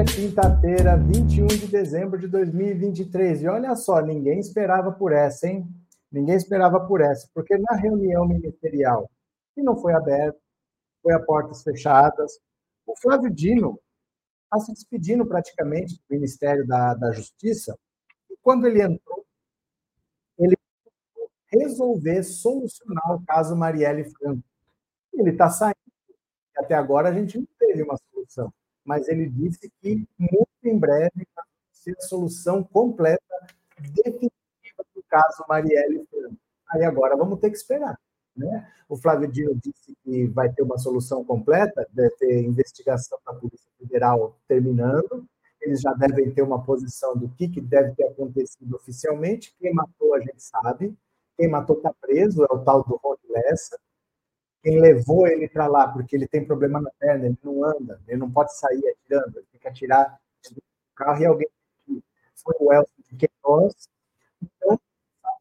É quinta-feira, 21 de dezembro de 2023. E olha só, ninguém esperava por essa, hein? Ninguém esperava por essa, porque na reunião ministerial, que não foi aberta, foi a portas fechadas, o Flávio Dino está se despedindo praticamente do Ministério da, da Justiça, e quando ele entrou, ele resolver solucionar o caso Marielle Franco. Ele está saindo, até agora a gente não teve uma solução, mas ele disse que muito em breve vai ser a solução completa, definitiva do caso Marielle Franco. Aí agora vamos ter que esperar. Né? O Flávio Dino disse que vai ter uma solução completa, deve ter investigação da Polícia Federal terminando, eles já devem ter uma posição do que, que deve ter acontecido oficialmente. Quem matou, a gente sabe. Quem matou está preso, é o tal do Rony Lessa. Quem levou ele para lá, porque ele tem problema na perna, ele não anda, ele não pode sair atirando, ele tem que atirar do carro e alguém foi o Elcio de Queiroz. Então,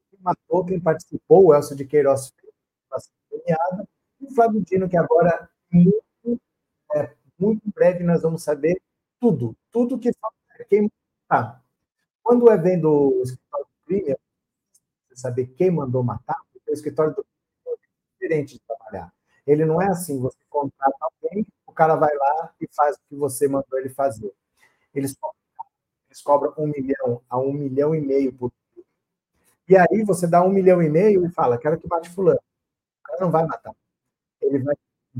quem matou, quem participou, o Elcio de Queiroz fez premiada, e o Flávio Dino, que agora, muito, é, muito breve, nós vamos saber tudo, tudo que quem matar. Quando o evento do escritório do crime, você saber quem mandou matar, porque o escritório do crime é diferente de trabalhar. Ele não é assim, você contrata alguém, o cara vai lá e faz o que você mandou ele fazer. Eles eles cobram um milhão a um milhão e meio por e aí você dá um milhão e meio e fala, quero que mate fulano cara não vai matar. Ele vai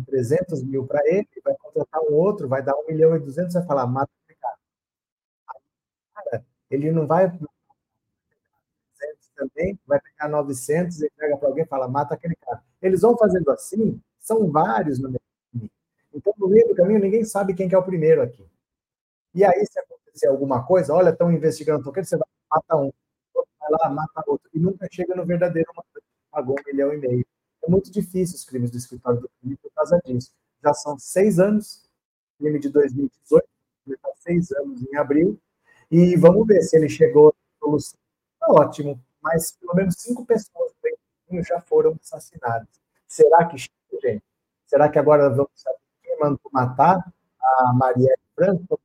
300 mil para ele, vai contratar um outro, vai dar 1 milhão e 200, vai falar, mata aquele cara. cara ele não vai também, vai pegar 900 e pega para alguém e fala, mata aquele cara. Eles vão fazendo assim, são vários no meio do caminho. Então, no meio do caminho, ninguém sabe quem que é o primeiro aqui. E aí, se acontecer alguma coisa, olha, estão investigando, então, você vai matar um, vai lá, mata outro, e nunca chega no verdadeiro, pagou um milhão e meio. É muito difícil os crimes do escritório do crime por causa disso. Já são seis anos, crime de 2018, ele está seis anos em abril, e vamos ver se ele chegou à solução. Tá ótimo, mas pelo menos cinco pessoas já foram assassinadas. Será que chega, gente? Será que agora vamos saber quem matar a Marielle Franco?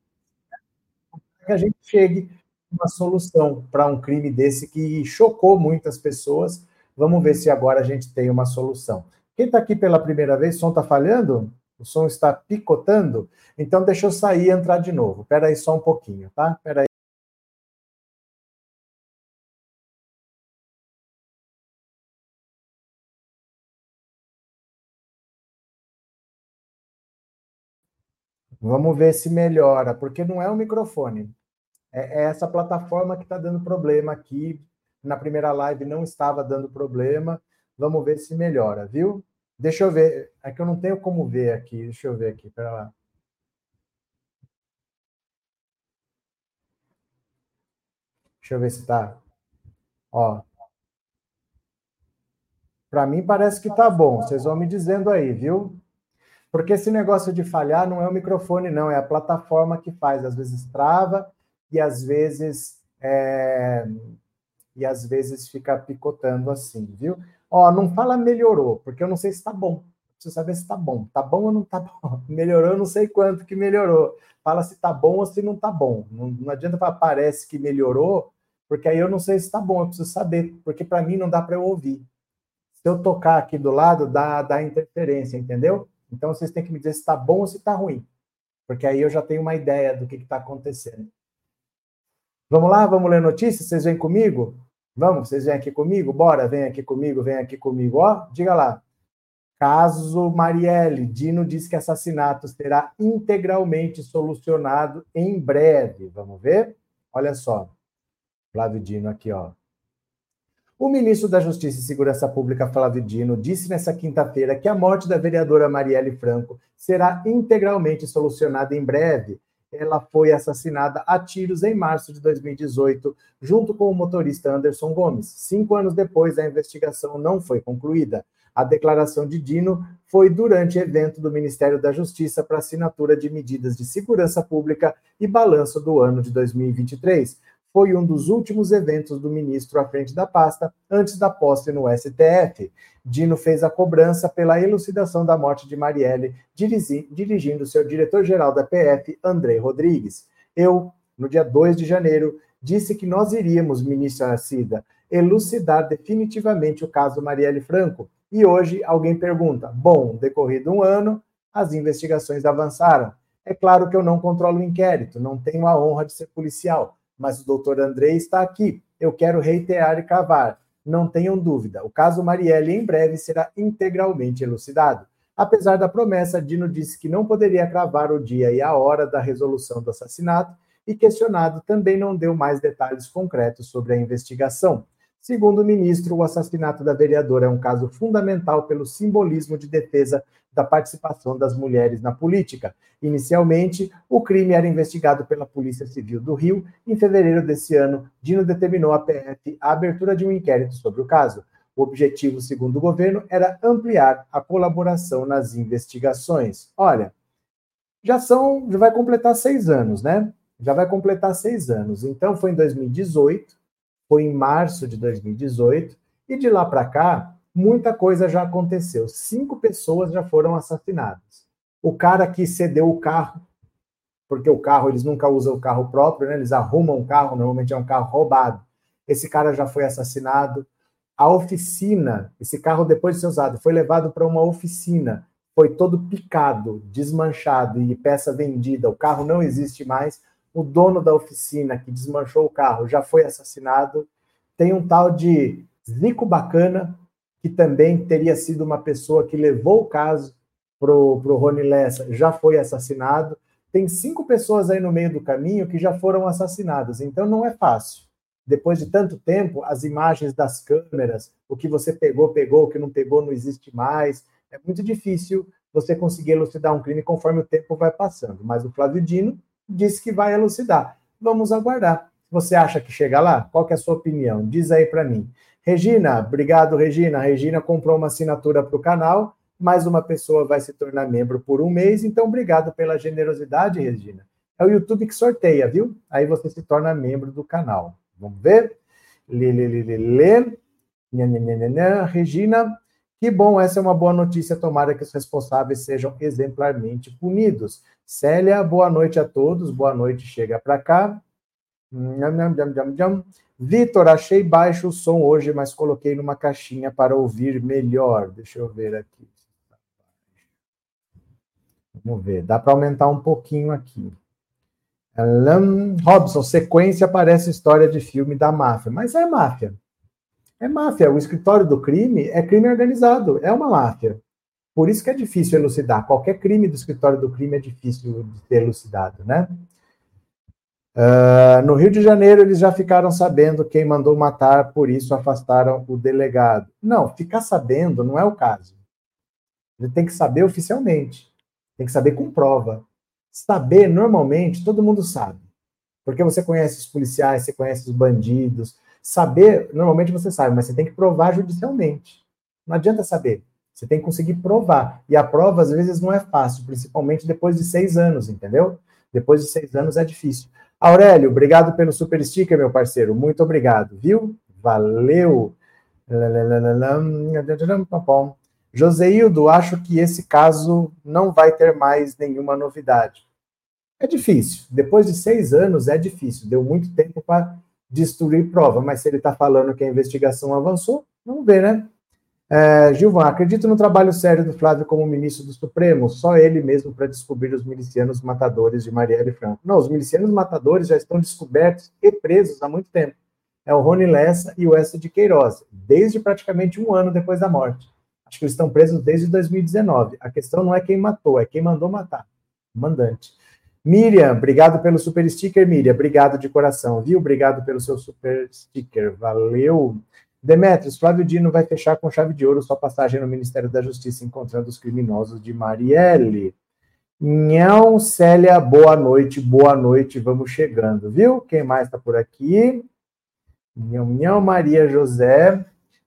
Que a gente chegue a uma solução para um crime desse que chocou muitas pessoas Vamos ver se agora a gente tem uma solução. Quem está aqui pela primeira vez, o som está falhando? O som está picotando? Então deixa eu sair e entrar de novo. Espera aí só um pouquinho, tá? Espera aí. Vamos ver se melhora, porque não é o microfone. É, é essa plataforma que está dando problema aqui na primeira live não estava dando problema. Vamos ver se melhora, viu? Deixa eu ver. É que eu não tenho como ver aqui. Deixa eu ver aqui. Pera lá. Deixa eu ver se tá. Ó. Para mim parece que tá bom. Vocês vão me dizendo aí, viu? Porque esse negócio de falhar não é o microfone, não, é a plataforma que faz. Às vezes trava e às vezes é, e às vezes fica picotando assim, viu? Ó, não fala melhorou, porque eu não sei se está bom. Preciso saber se está bom. Tá bom ou não tá bom? Melhorou, eu não sei quanto que melhorou. Fala se tá bom ou se não tá bom. Não, não adianta falar parece que melhorou, porque aí eu não sei se está bom, eu preciso saber, porque para mim não dá para eu ouvir. Se eu tocar aqui do lado, dá, dá interferência, entendeu? Então vocês têm que me dizer se está bom ou se está ruim, porque aí eu já tenho uma ideia do que está acontecendo. Vamos lá, vamos ler notícias? Vocês vêm comigo? Vamos, vocês vêm aqui comigo? Bora, vem aqui comigo, vem aqui comigo. Ó, diga lá. Caso Marielle, Dino diz que assassinato será integralmente solucionado em breve. Vamos ver? Olha só. Flávio Dino aqui, ó. O ministro da Justiça e Segurança Pública, Flávio Dino, disse nesta quinta-feira que a morte da vereadora Marielle Franco será integralmente solucionada em breve ela foi assassinada a tiros em março de 2018, junto com o motorista Anderson Gomes. Cinco anos depois, a investigação não foi concluída. A declaração de Dino foi durante evento do Ministério da Justiça para assinatura de medidas de segurança pública e balanço do ano de 2023. Foi um dos últimos eventos do ministro à frente da pasta antes da posse no STF. Dino fez a cobrança pela elucidação da morte de Marielle, dirigindo seu diretor-geral da PF, André Rodrigues. Eu, no dia 2 de janeiro, disse que nós iríamos, ministra Arcida, elucidar definitivamente o caso Marielle Franco. E hoje alguém pergunta: bom, decorrido um ano, as investigações avançaram. É claro que eu não controlo o inquérito, não tenho a honra de ser policial, mas o doutor Andrei está aqui. Eu quero reiterar e cavar. Não tenham dúvida, o caso Marielle em breve será integralmente elucidado. Apesar da promessa, Dino disse que não poderia cravar o dia e a hora da resolução do assassinato e, questionado, também não deu mais detalhes concretos sobre a investigação. Segundo o ministro, o assassinato da vereadora é um caso fundamental pelo simbolismo de defesa da participação das mulheres na política. Inicialmente, o crime era investigado pela Polícia Civil do Rio. Em fevereiro desse ano, Dino determinou à PF a abertura de um inquérito sobre o caso. O objetivo, segundo o governo, era ampliar a colaboração nas investigações. Olha, já são, já vai completar seis anos, né? Já vai completar seis anos. Então, foi em 2018 foi em março de 2018, e de lá para cá, muita coisa já aconteceu. Cinco pessoas já foram assassinadas. O cara que cedeu o carro, porque o carro, eles nunca usam o carro próprio, né? eles arrumam o carro, normalmente é um carro roubado. Esse cara já foi assassinado. A oficina, esse carro, depois de ser usado, foi levado para uma oficina, foi todo picado, desmanchado e peça vendida. O carro não existe mais o dono da oficina que desmanchou o carro já foi assassinado. Tem um tal de Zico Bacana, que também teria sido uma pessoa que levou o caso para o Rony Lessa, já foi assassinado. Tem cinco pessoas aí no meio do caminho que já foram assassinadas, então não é fácil. Depois de tanto tempo, as imagens das câmeras, o que você pegou, pegou, o que não pegou, não existe mais. É muito difícil você conseguir elucidar um crime conforme o tempo vai passando. Mas o Flávio Dino disse que vai elucidar. Vamos aguardar. Você acha que chega lá? Qual é a sua opinião? Diz aí para mim. Regina, obrigado, Regina. A Regina comprou uma assinatura para o canal. Mais uma pessoa vai se tornar membro por um mês. Então, obrigado pela generosidade, Regina. É o YouTube que sorteia, viu? Aí você se torna membro do canal. Vamos ver? Lê, lê, lê, lê, lê. Regina, que bom, essa é uma boa notícia. Tomara que os responsáveis sejam exemplarmente punidos. Célia, boa noite a todos. Boa noite, chega para cá. Vitor, achei baixo o som hoje, mas coloquei numa caixinha para ouvir melhor. Deixa eu ver aqui. Vamos ver, dá para aumentar um pouquinho aqui. Robson, sequência parece história de filme da máfia, mas é máfia. É máfia. O escritório do crime é crime organizado, é uma máfia. Por isso que é difícil elucidar. Qualquer crime do escritório do crime é difícil de ser elucidado, né? Uh, no Rio de Janeiro, eles já ficaram sabendo quem mandou matar, por isso afastaram o delegado. Não, ficar sabendo não é o caso. Ele tem que saber oficialmente, tem que saber com prova. Saber, normalmente, todo mundo sabe. Porque você conhece os policiais, você conhece os bandidos, Saber, normalmente você sabe, mas você tem que provar judicialmente. Não adianta saber. Você tem que conseguir provar. E a prova, às vezes, não é fácil, principalmente depois de seis anos, entendeu? Depois de seis anos é difícil. Aurélio, obrigado pelo super sticker, meu parceiro. Muito obrigado, viu? Valeu. Joseildo, acho que esse caso não vai ter mais nenhuma novidade. É difícil. Depois de seis anos, é difícil. Deu muito tempo para destruir prova, mas se ele está falando que a investigação avançou, vamos ver, né? É, Gilvan, acredito no trabalho sério do Flávio como ministro do Supremo, só ele mesmo para descobrir os milicianos matadores de Marielle Franco. Não, os milicianos matadores já estão descobertos e presos há muito tempo. É o Rony Lessa e o S. de Queiroz, desde praticamente um ano depois da morte. Acho que eles estão presos desde 2019. A questão não é quem matou, é quem mandou matar. Mandante. Miriam, obrigado pelo super sticker, Miriam. Obrigado de coração, viu? Obrigado pelo seu super sticker. Valeu. Demetrios, Flávio Dino vai fechar com chave de ouro sua passagem no Ministério da Justiça encontrando os criminosos de Marielle. Nhão, Célia, boa noite, boa noite, vamos chegando, viu? Quem mais está por aqui? Nhão, nhão, Maria José,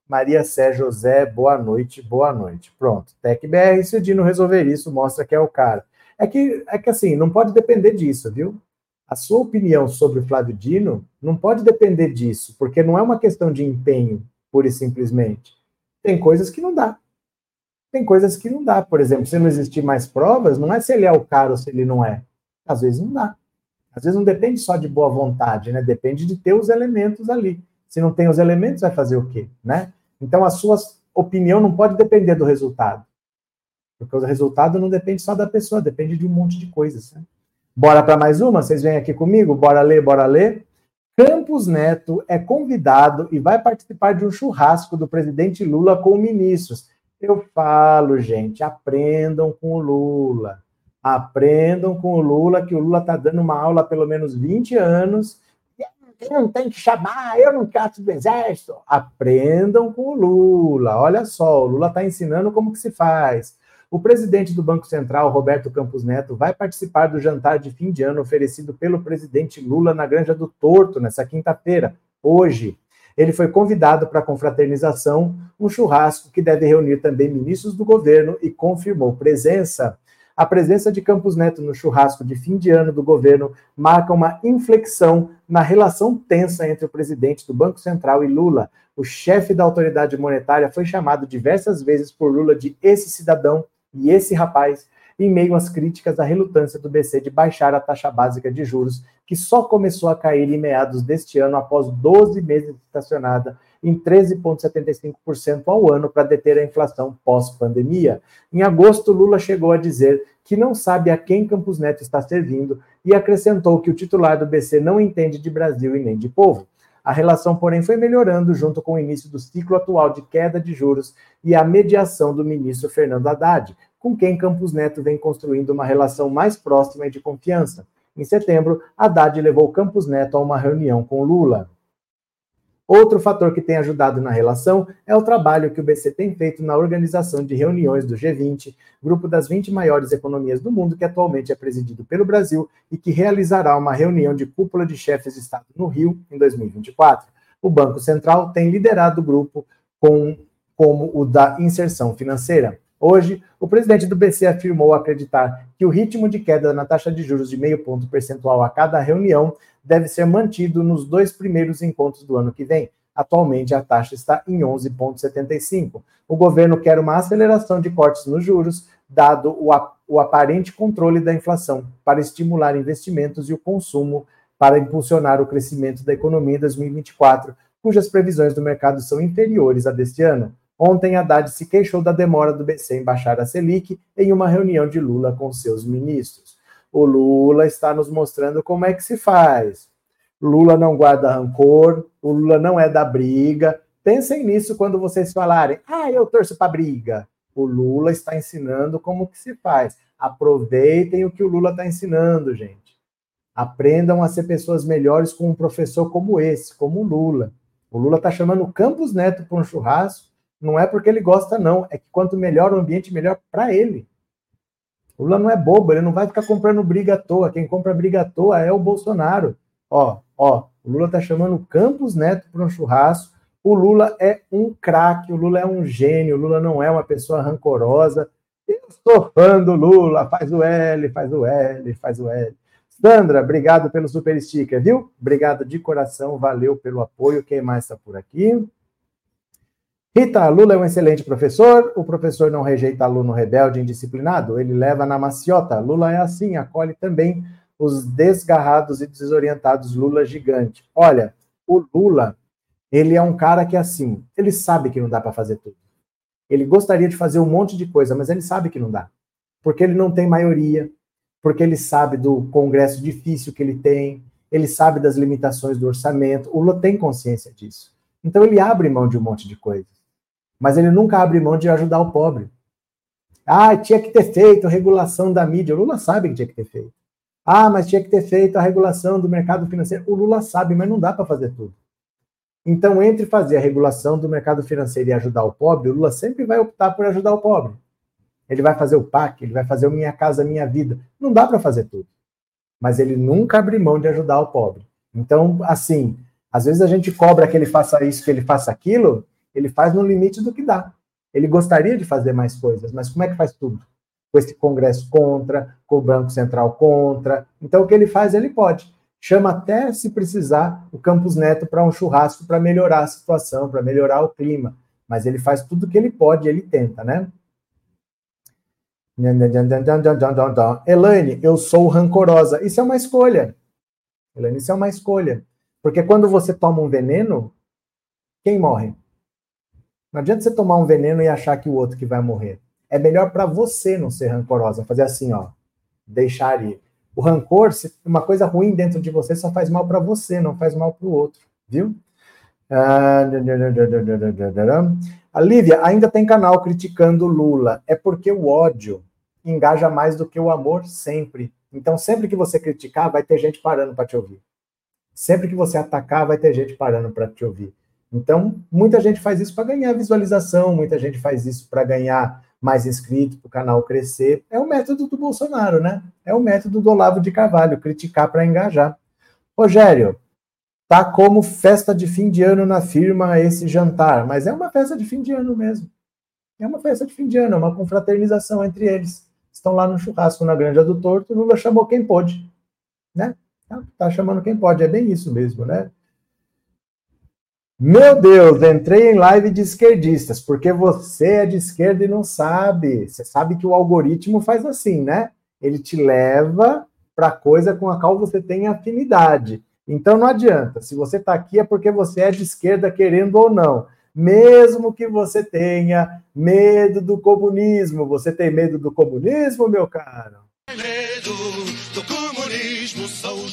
Maria Sé José, boa noite, boa noite. Pronto, TecBR, se o Dino resolver isso, mostra que é o cara. É que, é que assim, não pode depender disso, viu? A sua opinião sobre o Flávio Dino não pode depender disso, porque não é uma questão de empenho, pura e simplesmente. Tem coisas que não dá. Tem coisas que não dá. Por exemplo, se não existir mais provas, não é se ele é o cara ou se ele não é. Às vezes não dá. Às vezes não depende só de boa vontade, né? Depende de ter os elementos ali. Se não tem os elementos, vai fazer o quê, né? Então a sua opinião não pode depender do resultado. Porque o resultado não depende só da pessoa, depende de um monte de coisas. Né? Bora para mais uma? Vocês vêm aqui comigo? Bora ler, bora ler. Campos Neto é convidado e vai participar de um churrasco do presidente Lula com ministros. Eu falo, gente, aprendam com o Lula. Aprendam com o Lula, que o Lula está dando uma aula há pelo menos 20 anos. Eu não tem que chamar, eu não caço do exército. Aprendam com o Lula. Olha só, o Lula está ensinando como que se faz. O presidente do Banco Central, Roberto Campos Neto, vai participar do jantar de fim de ano oferecido pelo presidente Lula na Granja do Torto, nessa quinta-feira, hoje. Ele foi convidado para a confraternização, um churrasco que deve reunir também ministros do governo e confirmou presença. A presença de Campos Neto no churrasco de fim de ano do governo marca uma inflexão na relação tensa entre o presidente do Banco Central e Lula. O chefe da autoridade monetária foi chamado diversas vezes por Lula de esse cidadão e esse rapaz em meio às críticas à relutância do BC de baixar a taxa básica de juros, que só começou a cair em meados deste ano após 12 meses estacionada em 13,75% ao ano para deter a inflação pós-pandemia. Em agosto, Lula chegou a dizer que não sabe a quem Campos Neto está servindo e acrescentou que o titular do BC não entende de Brasil e nem de povo. A relação, porém, foi melhorando junto com o início do ciclo atual de queda de juros e a mediação do ministro Fernando Haddad, com quem Campos Neto vem construindo uma relação mais próxima e de confiança. Em setembro, Haddad levou Campos Neto a uma reunião com Lula. Outro fator que tem ajudado na relação é o trabalho que o BC tem feito na organização de reuniões do G20, grupo das 20 maiores economias do mundo, que atualmente é presidido pelo Brasil e que realizará uma reunião de cúpula de chefes de Estado no Rio em 2024. O Banco Central tem liderado o grupo com, como o da inserção financeira. Hoje, o presidente do BC afirmou acreditar que o ritmo de queda na taxa de juros de meio ponto percentual a cada reunião deve ser mantido nos dois primeiros encontros do ano que vem. Atualmente, a taxa está em 11,75. O governo quer uma aceleração de cortes nos juros, dado o, o aparente controle da inflação, para estimular investimentos e o consumo, para impulsionar o crescimento da economia em 2024, cujas previsões do mercado são inferiores a deste ano. Ontem, Haddad se queixou da demora do BC em baixar a Selic em uma reunião de Lula com seus ministros. O Lula está nos mostrando como é que se faz. Lula não guarda rancor, o Lula não é da briga. Pensem nisso quando vocês falarem, ah, eu torço para briga. O Lula está ensinando como que se faz. Aproveitem o que o Lula está ensinando, gente. Aprendam a ser pessoas melhores com um professor como esse, como o Lula. O Lula está chamando o Campos Neto para um churrasco não é porque ele gosta, não. É que quanto melhor o ambiente, melhor para ele. O Lula não é bobo, ele não vai ficar comprando briga à toa. Quem compra briga à toa é o Bolsonaro. Ó, ó, o Lula tá chamando o Campos Neto para um churrasco. O Lula é um craque, o Lula é um gênio, o Lula não é uma pessoa rancorosa. Eu sou fã do Lula, faz o L, faz o L, faz o L. Sandra, obrigado pelo super sticker, viu? Obrigado de coração, valeu pelo apoio. Quem mais está por aqui? Rita, Lula é um excelente professor. O professor não rejeita aluno rebelde indisciplinado, ele leva na maciota. Lula é assim, acolhe também os desgarrados e desorientados Lula gigante. Olha, o Lula, ele é um cara que é assim, ele sabe que não dá para fazer tudo. Ele gostaria de fazer um monte de coisa, mas ele sabe que não dá. Porque ele não tem maioria, porque ele sabe do congresso difícil que ele tem, ele sabe das limitações do orçamento. O Lula tem consciência disso. Então ele abre mão de um monte de coisas mas ele nunca abre mão de ajudar o pobre. Ah, tinha que ter feito a regulação da mídia. O Lula sabe que tinha que ter feito. Ah, mas tinha que ter feito a regulação do mercado financeiro. O Lula sabe, mas não dá para fazer tudo. Então, entre fazer a regulação do mercado financeiro e ajudar o pobre, o Lula sempre vai optar por ajudar o pobre. Ele vai fazer o PAC, ele vai fazer o Minha Casa Minha Vida. Não dá para fazer tudo. Mas ele nunca abre mão de ajudar o pobre. Então, assim, às vezes a gente cobra que ele faça isso, que ele faça aquilo, ele faz no limite do que dá. Ele gostaria de fazer mais coisas, mas como é que faz tudo? Com esse Congresso contra, com o Banco Central contra. Então, o que ele faz, ele pode. Chama até, se precisar, o Campos Neto para um churrasco para melhorar a situação, para melhorar o clima. Mas ele faz tudo o que ele pode, ele tenta, né? Elaine, eu sou rancorosa. Isso é uma escolha. Elaine, isso é uma escolha. Porque quando você toma um veneno, quem morre? Não adianta você tomar um veneno e achar que o outro que vai morrer. É melhor para você não ser rancorosa, fazer assim, ó, deixar ir. O rancor, uma coisa ruim dentro de você, só faz mal para você, não faz mal para o outro, viu? A Lívia ainda tem canal criticando Lula. É porque o ódio engaja mais do que o amor sempre. Então, sempre que você criticar, vai ter gente parando para te ouvir. Sempre que você atacar, vai ter gente parando para te ouvir. Então, muita gente faz isso para ganhar visualização, muita gente faz isso para ganhar mais inscritos, para o canal crescer. É o método do Bolsonaro, né? É o método do Olavo de Carvalho, criticar para engajar. Rogério, tá como festa de fim de ano na firma esse jantar, mas é uma festa de fim de ano mesmo. É uma festa de fim de ano, é uma confraternização entre eles. Estão lá no churrasco na Granja do Torto, Lula chamou quem pôde, né? Tá, tá chamando quem pode, é bem isso mesmo, né? Meu Deus, entrei em live de esquerdistas, porque você é de esquerda e não sabe. Você sabe que o algoritmo faz assim, né? Ele te leva para coisa com a qual você tem afinidade. Então não adianta. Se você está aqui é porque você é de esquerda, querendo ou não. Mesmo que você tenha medo do comunismo. Você tem medo do comunismo, meu caro? Medo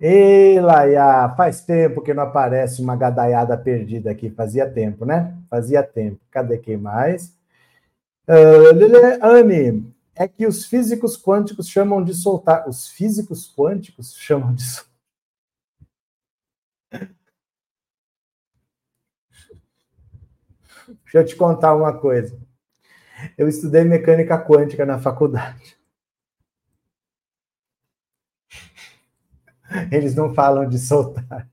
Ei, Laia, faz tempo que não aparece uma gadaiada perdida aqui. Fazia tempo, né? Fazia tempo. Cadê quem mais? Uh, Anne, é que os físicos quânticos chamam de soltar. Os físicos quânticos chamam de soltar. Deixa eu te contar uma coisa. Eu estudei mecânica quântica na faculdade. Eles não falam de soltar.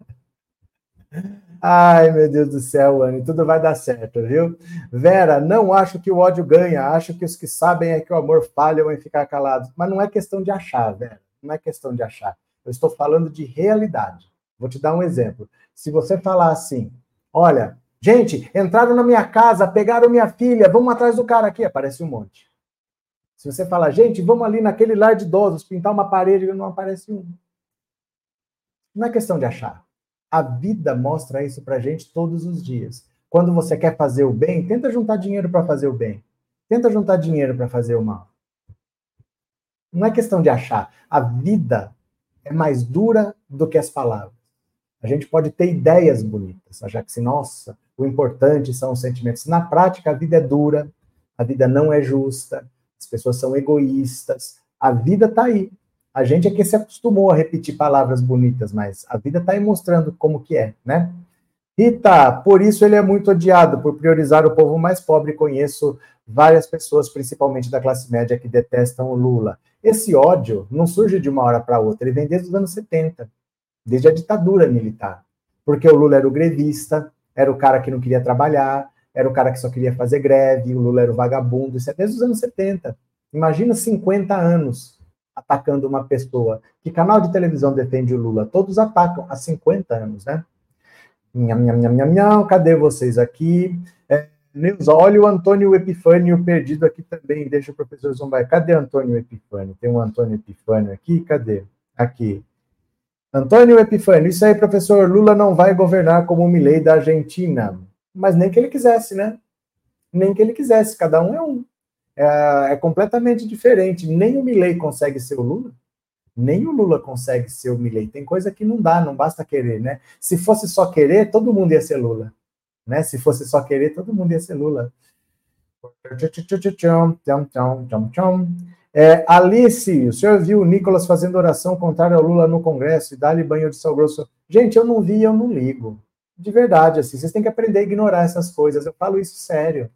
Ai, meu Deus do céu, Anne, tudo vai dar certo, viu? Vera, não acho que o ódio ganha, acho que os que sabem é que o amor falham em ficar calados. Mas não é questão de achar, Vera, não é questão de achar. Eu estou falando de realidade. Vou te dar um exemplo. Se você falar assim, olha, gente, entraram na minha casa, pegaram minha filha, vamos atrás do cara aqui, aparece um monte. Se você falar, gente, vamos ali naquele lar de idosos, pintar uma parede, não aparece um. Não é questão de achar. A vida mostra isso para gente todos os dias. Quando você quer fazer o bem, tenta juntar dinheiro para fazer o bem. Tenta juntar dinheiro para fazer o mal. Não é questão de achar. A vida é mais dura do que as palavras. A gente pode ter ideias bonitas, achar que, se, nossa, o importante são os sentimentos. Na prática, a vida é dura, a vida não é justa, as pessoas são egoístas. A vida está aí. A gente é que se acostumou a repetir palavras bonitas, mas a vida está aí mostrando como que é, né? Rita, por isso ele é muito odiado, por priorizar o povo mais pobre. Conheço várias pessoas, principalmente da classe média, que detestam o Lula. Esse ódio não surge de uma hora para outra, ele vem desde os anos 70, desde a ditadura militar. Porque o Lula era o grevista, era o cara que não queria trabalhar, era o cara que só queria fazer greve, o Lula era o vagabundo, isso é desde os anos 70. Imagina 50 anos atacando uma pessoa. Que canal de televisão defende o Lula? Todos atacam há 50 anos, né? Nham, nham, nham, nham, nham. Cadê vocês aqui? É, Neuza, olha o Antônio Epifânio perdido aqui também. Deixa o professor Zombai. Cadê Antônio Epifânio? Tem um Antônio Epifânio aqui? Cadê? Aqui. Antônio Epifânio, isso aí, professor. Lula não vai governar como o Milei da Argentina. Mas nem que ele quisesse, né? Nem que ele quisesse. Cada um é um é, é completamente diferente. Nem o Milley consegue ser o Lula, nem o Lula consegue ser o Milley. Tem coisa que não dá, não basta querer, né? Se fosse só querer, todo mundo ia ser Lula. Né? Se fosse só querer, todo mundo ia ser Lula. É, Alice, o senhor viu o Nicolas fazendo oração contrária ao Lula no Congresso e dá-lhe banho de sal grosso? Gente, eu não vi, eu não ligo. De verdade, assim, vocês têm que aprender a ignorar essas coisas. Eu falo isso sério.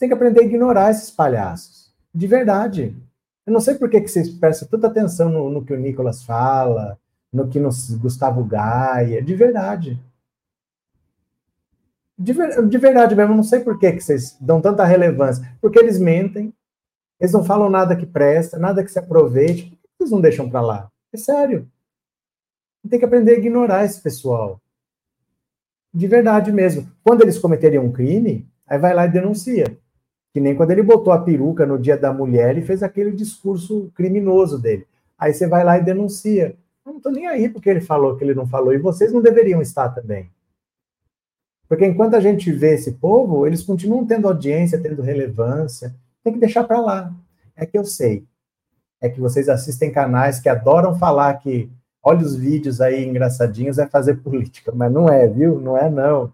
Têm que aprender a ignorar esses palhaços. De verdade. Eu não sei por que, que vocês prestam tanta atenção no, no que o Nicolas fala, no que no Gustavo Gaia. De verdade. De, ver, de verdade mesmo, não sei por que, que vocês dão tanta relevância. Porque eles mentem, eles não falam nada que presta, nada que se aproveite. Por que vocês não deixam para lá? É sério. Tem que aprender a ignorar esse pessoal. De verdade mesmo. Quando eles cometeriam um crime, aí vai lá e denuncia. Que nem quando ele botou a peruca no dia da mulher e fez aquele discurso criminoso dele. Aí você vai lá e denuncia. Eu não estou nem aí porque ele falou que ele não falou. E vocês não deveriam estar também. Porque enquanto a gente vê esse povo, eles continuam tendo audiência, tendo relevância. Tem que deixar para lá. É que eu sei. É que vocês assistem canais que adoram falar que olha os vídeos aí engraçadinhos, é fazer política. Mas não é, viu? Não é, não.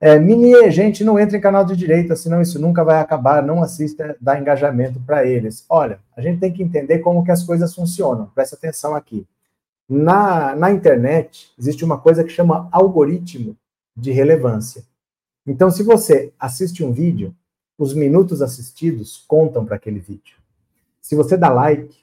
É, gente, não entra em canal de direita, senão isso nunca vai acabar. Não assista, dá engajamento para eles. Olha, a gente tem que entender como que as coisas funcionam. Presta atenção aqui. Na, na internet, existe uma coisa que chama algoritmo de relevância. Então, se você assiste um vídeo, os minutos assistidos contam para aquele vídeo. Se você dá like,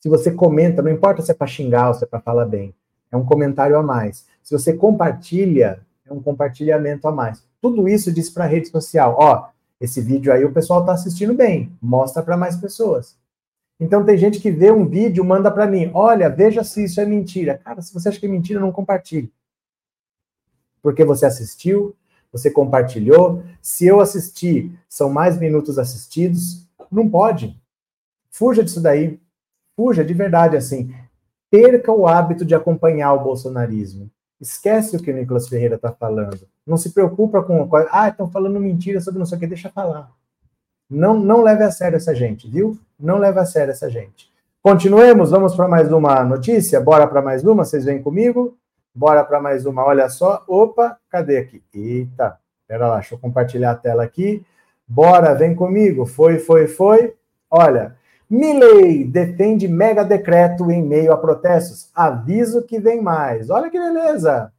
se você comenta, não importa se é para xingar ou se é para falar bem, é um comentário a mais. Se você compartilha, é um compartilhamento a mais. Tudo isso diz para a rede social, ó, esse vídeo aí o pessoal está assistindo bem, mostra para mais pessoas. Então tem gente que vê um vídeo, manda para mim, olha, veja se isso é mentira. Cara, se você acha que é mentira, não compartilhe. Porque você assistiu, você compartilhou. Se eu assistir, são mais minutos assistidos. Não pode. Fuja disso daí. Fuja de verdade, assim. Perca o hábito de acompanhar o bolsonarismo. Esquece o que o Nicolas Ferreira está falando. Não se preocupa com. Ah, estão falando mentira sobre não sei o que, deixa falar. Não, não leve a sério essa gente, viu? Não leve a sério essa gente. Continuemos, vamos para mais uma notícia? Bora para mais uma? Vocês vêm comigo? Bora para mais uma, olha só. Opa, cadê aqui? Eita, pera lá, deixa eu compartilhar a tela aqui. Bora, vem comigo. Foi, foi, foi. Olha, Milley defende mega decreto em meio a protestos. Aviso que vem mais. Olha que beleza.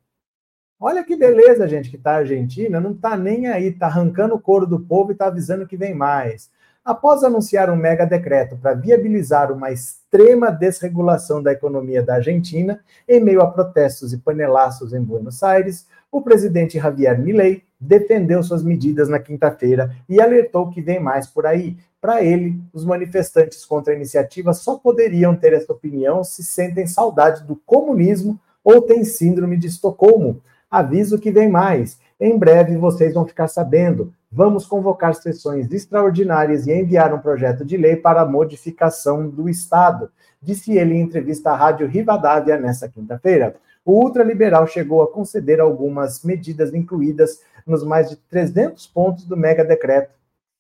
Olha que beleza, gente, que tá a Argentina, não tá nem aí, tá arrancando o couro do povo e tá avisando que vem mais. Após anunciar um mega decreto para viabilizar uma extrema desregulação da economia da Argentina, em meio a protestos e panelaços em Buenos Aires, o presidente Javier Milei defendeu suas medidas na quinta-feira e alertou que vem mais por aí, para ele, os manifestantes contra a iniciativa só poderiam ter essa opinião se sentem saudade do comunismo ou têm síndrome de Estocolmo. Aviso que vem mais. Em breve vocês vão ficar sabendo. Vamos convocar sessões extraordinárias e enviar um projeto de lei para a modificação do Estado, disse ele em entrevista à Rádio Rivadavia nesta quinta-feira. O ultraliberal chegou a conceder algumas medidas incluídas nos mais de 300 pontos do mega decreto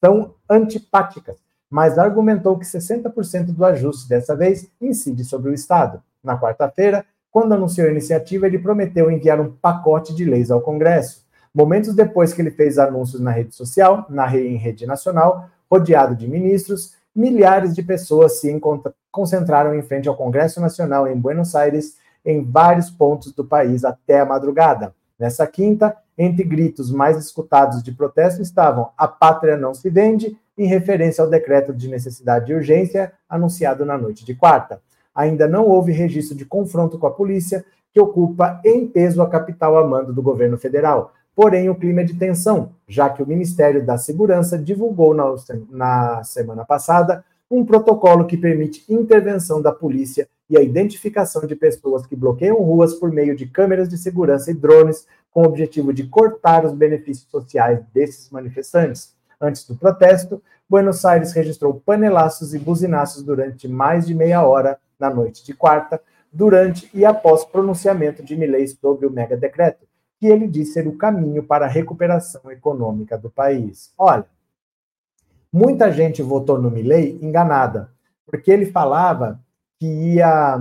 são antipáticas, mas argumentou que 60% do ajuste dessa vez incide sobre o Estado. Na quarta-feira, quando anunciou a iniciativa, ele prometeu enviar um pacote de leis ao Congresso. Momentos depois que ele fez anúncios na rede social, na em rede nacional, rodeado de ministros, milhares de pessoas se concentraram em frente ao Congresso Nacional em Buenos Aires, em vários pontos do país até a madrugada. Nessa quinta, entre gritos mais escutados de protesto estavam A Pátria Não Se Vende, em referência ao decreto de necessidade e urgência anunciado na noite de quarta. Ainda não houve registro de confronto com a polícia, que ocupa em peso a capital a mando do governo federal. Porém, o clima é de tensão, já que o Ministério da Segurança divulgou na, na semana passada um protocolo que permite intervenção da polícia e a identificação de pessoas que bloqueiam ruas por meio de câmeras de segurança e drones, com o objetivo de cortar os benefícios sociais desses manifestantes. Antes do protesto, Buenos Aires registrou panelaços e buzinaços durante mais de meia hora na noite de quarta, durante e após pronunciamento de Milei sobre o mega decreto, que ele disse ser o caminho para a recuperação econômica do país. Olha, muita gente votou no Milei enganada, porque ele falava que ia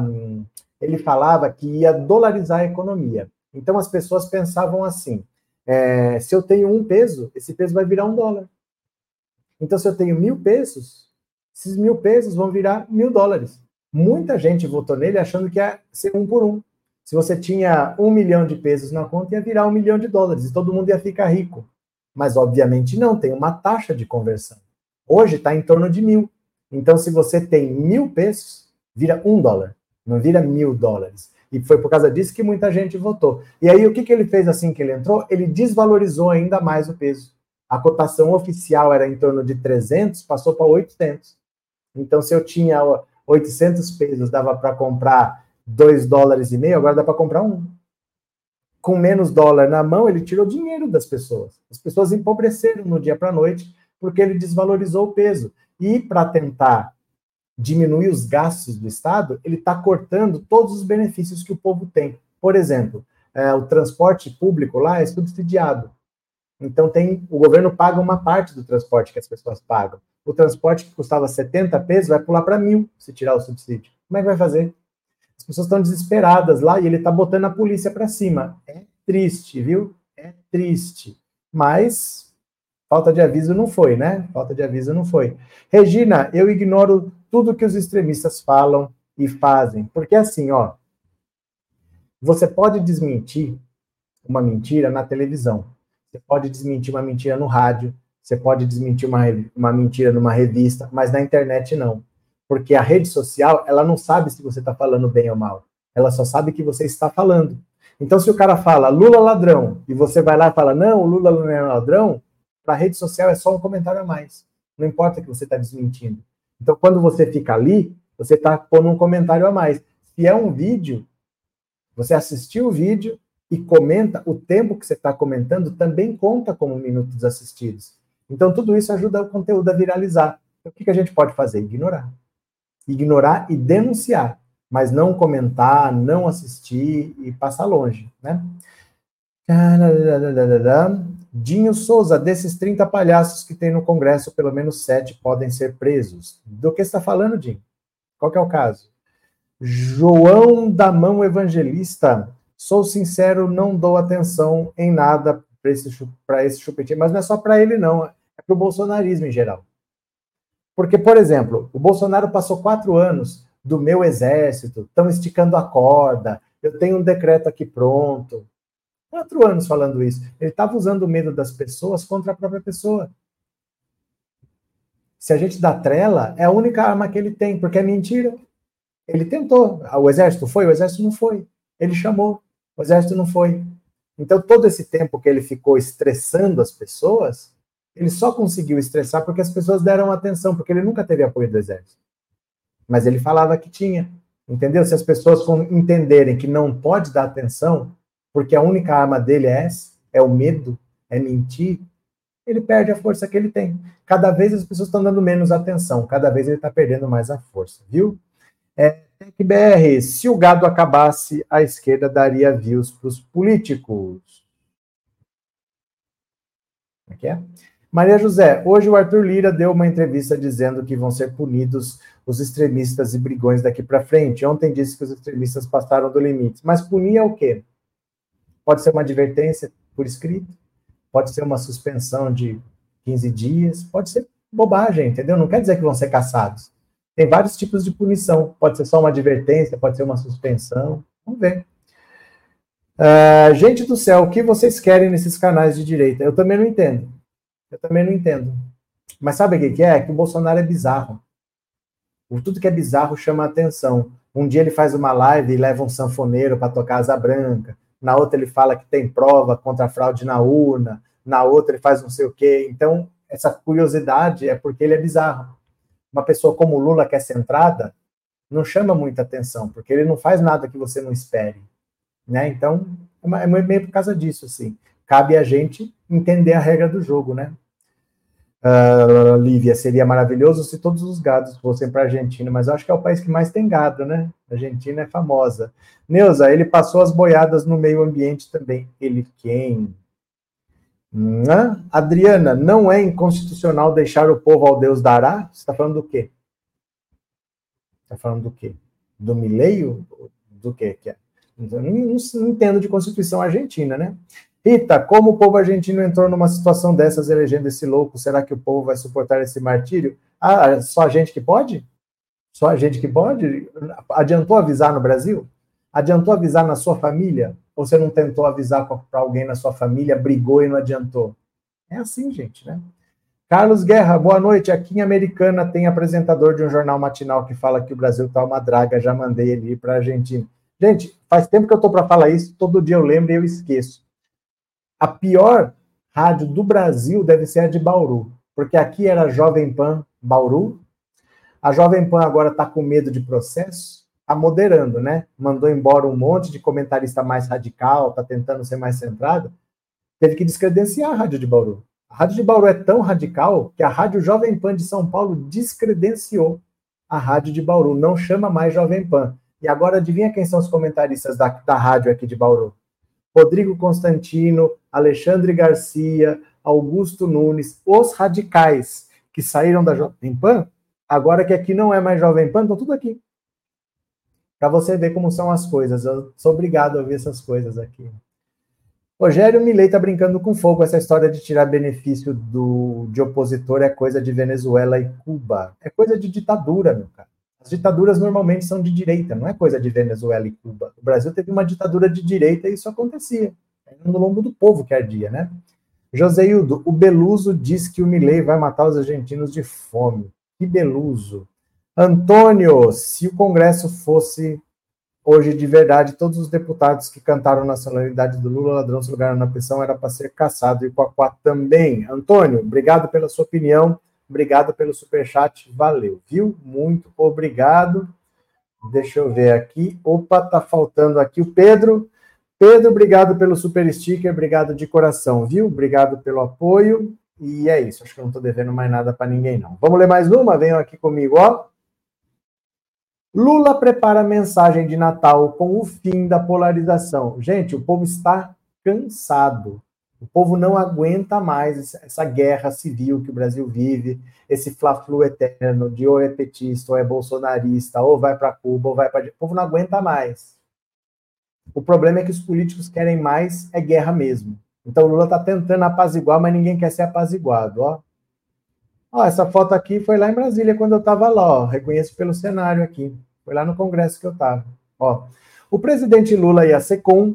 ele falava que ia dolarizar a economia. Então as pessoas pensavam assim: é, se eu tenho um peso, esse peso vai virar um dólar. Então se eu tenho mil pesos, esses mil pesos vão virar mil dólares. Muita gente votou nele achando que ia ser um por um. Se você tinha um milhão de pesos na conta, ia virar um milhão de dólares e todo mundo ia ficar rico. Mas, obviamente, não, tem uma taxa de conversão. Hoje está em torno de mil. Então, se você tem mil pesos, vira um dólar, não vira mil dólares. E foi por causa disso que muita gente votou. E aí, o que, que ele fez assim que ele entrou? Ele desvalorizou ainda mais o peso. A cotação oficial era em torno de 300, passou para 800. Então, se eu tinha 800 pesos, dava para comprar 2 dólares e meio, agora dá para comprar um. Com menos dólar na mão, ele tirou dinheiro das pessoas. As pessoas empobreceram no dia para a noite porque ele desvalorizou o peso. E para tentar diminuir os gastos do Estado, ele está cortando todos os benefícios que o povo tem. Por exemplo, é, o transporte público lá é subsidiado. Então tem, o governo paga uma parte do transporte que as pessoas pagam. O transporte que custava 70 pesos vai pular para mil se tirar o subsídio. Como é que vai fazer? As pessoas estão desesperadas lá e ele está botando a polícia para cima. É triste, viu? É triste. Mas falta de aviso não foi, né? Falta de aviso não foi. Regina, eu ignoro tudo que os extremistas falam e fazem, porque assim, ó, você pode desmentir uma mentira na televisão, você pode desmentir uma mentira no rádio, você pode desmentir uma, uma mentira numa revista, mas na internet não. Porque a rede social, ela não sabe se você está falando bem ou mal. Ela só sabe que você está falando. Então, se o cara fala Lula ladrão, e você vai lá e fala, não, o Lula não é ladrão, para a rede social é só um comentário a mais. Não importa que você está desmentindo. Então, quando você fica ali, você está pondo um comentário a mais. Se é um vídeo, você assistiu o vídeo, e comenta, o tempo que você está comentando também conta como minutos assistidos. Então, tudo isso ajuda o conteúdo a viralizar. Então, o que, que a gente pode fazer? Ignorar. Ignorar e denunciar, mas não comentar, não assistir e passar longe, né? Dinho Souza, desses 30 palhaços que tem no Congresso, pelo menos sete podem ser presos. Do que está falando, Dinho? Qual é o caso? João da Mão Evangelista, Sou sincero, não dou atenção em nada para esse, esse chupetinho, mas não é só para ele, não, é para o bolsonarismo em geral. Porque, por exemplo, o Bolsonaro passou quatro anos do meu exército, estão esticando a corda, eu tenho um decreto aqui pronto. Quatro anos falando isso. Ele estava usando o medo das pessoas contra a própria pessoa. Se a gente dá trela, é a única arma que ele tem, porque é mentira. Ele tentou. O exército foi? O exército não foi. Ele chamou. O exército não foi. Então, todo esse tempo que ele ficou estressando as pessoas, ele só conseguiu estressar porque as pessoas deram atenção, porque ele nunca teve apoio do exército. Mas ele falava que tinha. Entendeu? Se as pessoas entenderem que não pode dar atenção, porque a única arma dele é essa, é o medo, é mentir, ele perde a força que ele tem. Cada vez as pessoas estão dando menos atenção, cada vez ele está perdendo mais a força, viu? É, TecBR, se o gado acabasse, a esquerda daria views para os políticos. Aqui é? Maria José, hoje o Arthur Lira deu uma entrevista dizendo que vão ser punidos os extremistas e brigões daqui para frente. Ontem disse que os extremistas passaram do limite. Mas punir é o quê? Pode ser uma advertência por escrito, pode ser uma suspensão de 15 dias, pode ser bobagem, entendeu? Não quer dizer que vão ser caçados. Tem vários tipos de punição. Pode ser só uma advertência, pode ser uma suspensão. Vamos ver. Uh, gente do céu, o que vocês querem nesses canais de direita? Eu também não entendo. Eu também não entendo. Mas sabe o que é? Que o Bolsonaro é bizarro. Tudo que é bizarro chama atenção. Um dia ele faz uma live e leva um sanfoneiro para tocar asa branca. Na outra ele fala que tem prova contra a fraude na urna. Na outra ele faz não sei o quê. Então, essa curiosidade é porque ele é bizarro uma pessoa como Lula, que é centrada, não chama muita atenção, porque ele não faz nada que você não espere. Né? Então, é, é meio por causa disso, assim. Cabe a gente entender a regra do jogo, né? Uh, Lívia, seria maravilhoso se todos os gados fossem para a Argentina, mas acho que é o país que mais tem gado, né? A Argentina é famosa. Neuza, ele passou as boiadas no meio ambiente também. Ele quem? Hã? Adriana, não é inconstitucional deixar o povo ao Deus dará? Você está falando do quê? Está falando do quê? Do mileio? Do quê? Que é? Não, não entendo de Constituição argentina, né? Rita, como o povo argentino entrou numa situação dessas elegendo esse louco? Será que o povo vai suportar esse martírio? Ah, só a gente que pode? Só a gente que pode? Adiantou avisar no Brasil? Adiantou avisar na sua família? Ou você não tentou avisar para alguém na sua família, brigou e não adiantou? É assim, gente, né? Carlos Guerra, boa noite. Aqui em Americana tem apresentador de um jornal matinal que fala que o Brasil tá uma draga. Já mandei ele ir para a Argentina. Gente, faz tempo que eu tô para falar isso, todo dia eu lembro e eu esqueço. A pior rádio do Brasil deve ser a de Bauru, porque aqui era Jovem Pan Bauru. A Jovem Pan agora está com medo de processo, está moderando, né? Mandou embora um monte de comentarista mais radical, está tentando ser mais centrado. Teve que descredenciar a rádio de Bauru. A Rádio de Bauru é tão radical que a Rádio Jovem Pan de São Paulo descredenciou a Rádio de Bauru, não chama mais Jovem Pan. E agora adivinha quem são os comentaristas da, da rádio aqui de Bauru? Rodrigo Constantino, Alexandre Garcia, Augusto Nunes, os radicais que saíram da Jovem Pan, agora que aqui não é mais Jovem Pan, estão tudo aqui. Para você ver como são as coisas. Eu sou obrigado a ouvir essas coisas aqui. Rogério Milei está brincando com fogo. Essa história de tirar benefício do, de opositor é coisa de Venezuela e Cuba. É coisa de ditadura, meu cara. As ditaduras normalmente são de direita, não é coisa de Venezuela e Cuba. O Brasil teve uma ditadura de direita e isso acontecia. No lombo do povo que ardia, né? Joseildo, o Beluso diz que o Milei vai matar os argentinos de fome. Que Beluso. Antônio, se o Congresso fosse Hoje, de verdade, todos os deputados que cantaram nacionalidade do Lula, ladrão se lugar na pensão, era para ser caçado, e o Quaquá também. Antônio, obrigado pela sua opinião, obrigado pelo superchat, valeu, viu? Muito obrigado. Deixa eu ver aqui. Opa, tá faltando aqui o Pedro. Pedro, obrigado pelo super sticker, obrigado de coração, viu? Obrigado pelo apoio. E é isso, acho que eu não estou devendo mais nada para ninguém, não. Vamos ler mais uma? Venham aqui comigo, ó. Lula prepara mensagem de Natal com o fim da polarização. Gente, o povo está cansado. O povo não aguenta mais essa guerra civil que o Brasil vive, esse fla-flu eterno de ou é petista, ou é bolsonarista, ou vai para Cuba, ou vai para. O povo não aguenta mais. O problema é que os políticos querem mais é guerra mesmo. Então o Lula está tentando apaziguar, mas ninguém quer ser apaziguado. Ó. ó, essa foto aqui foi lá em Brasília quando eu estava lá. Ó. Reconheço pelo cenário aqui. Foi lá no congresso que eu estava. Ó, o presidente Lula e a SECOM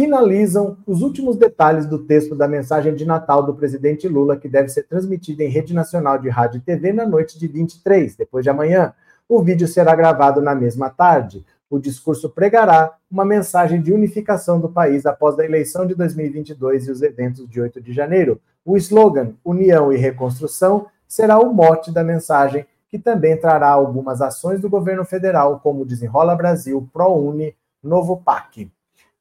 finalizam os últimos detalhes do texto da mensagem de Natal do presidente Lula, que deve ser transmitida em rede nacional de rádio e TV na noite de 23, depois de amanhã. O vídeo será gravado na mesma tarde. O discurso pregará uma mensagem de unificação do país após a eleição de 2022 e os eventos de 8 de janeiro. O slogan União e Reconstrução será o mote da mensagem que também trará algumas ações do governo federal, como Desenrola Brasil, ProUni, Novo PAC.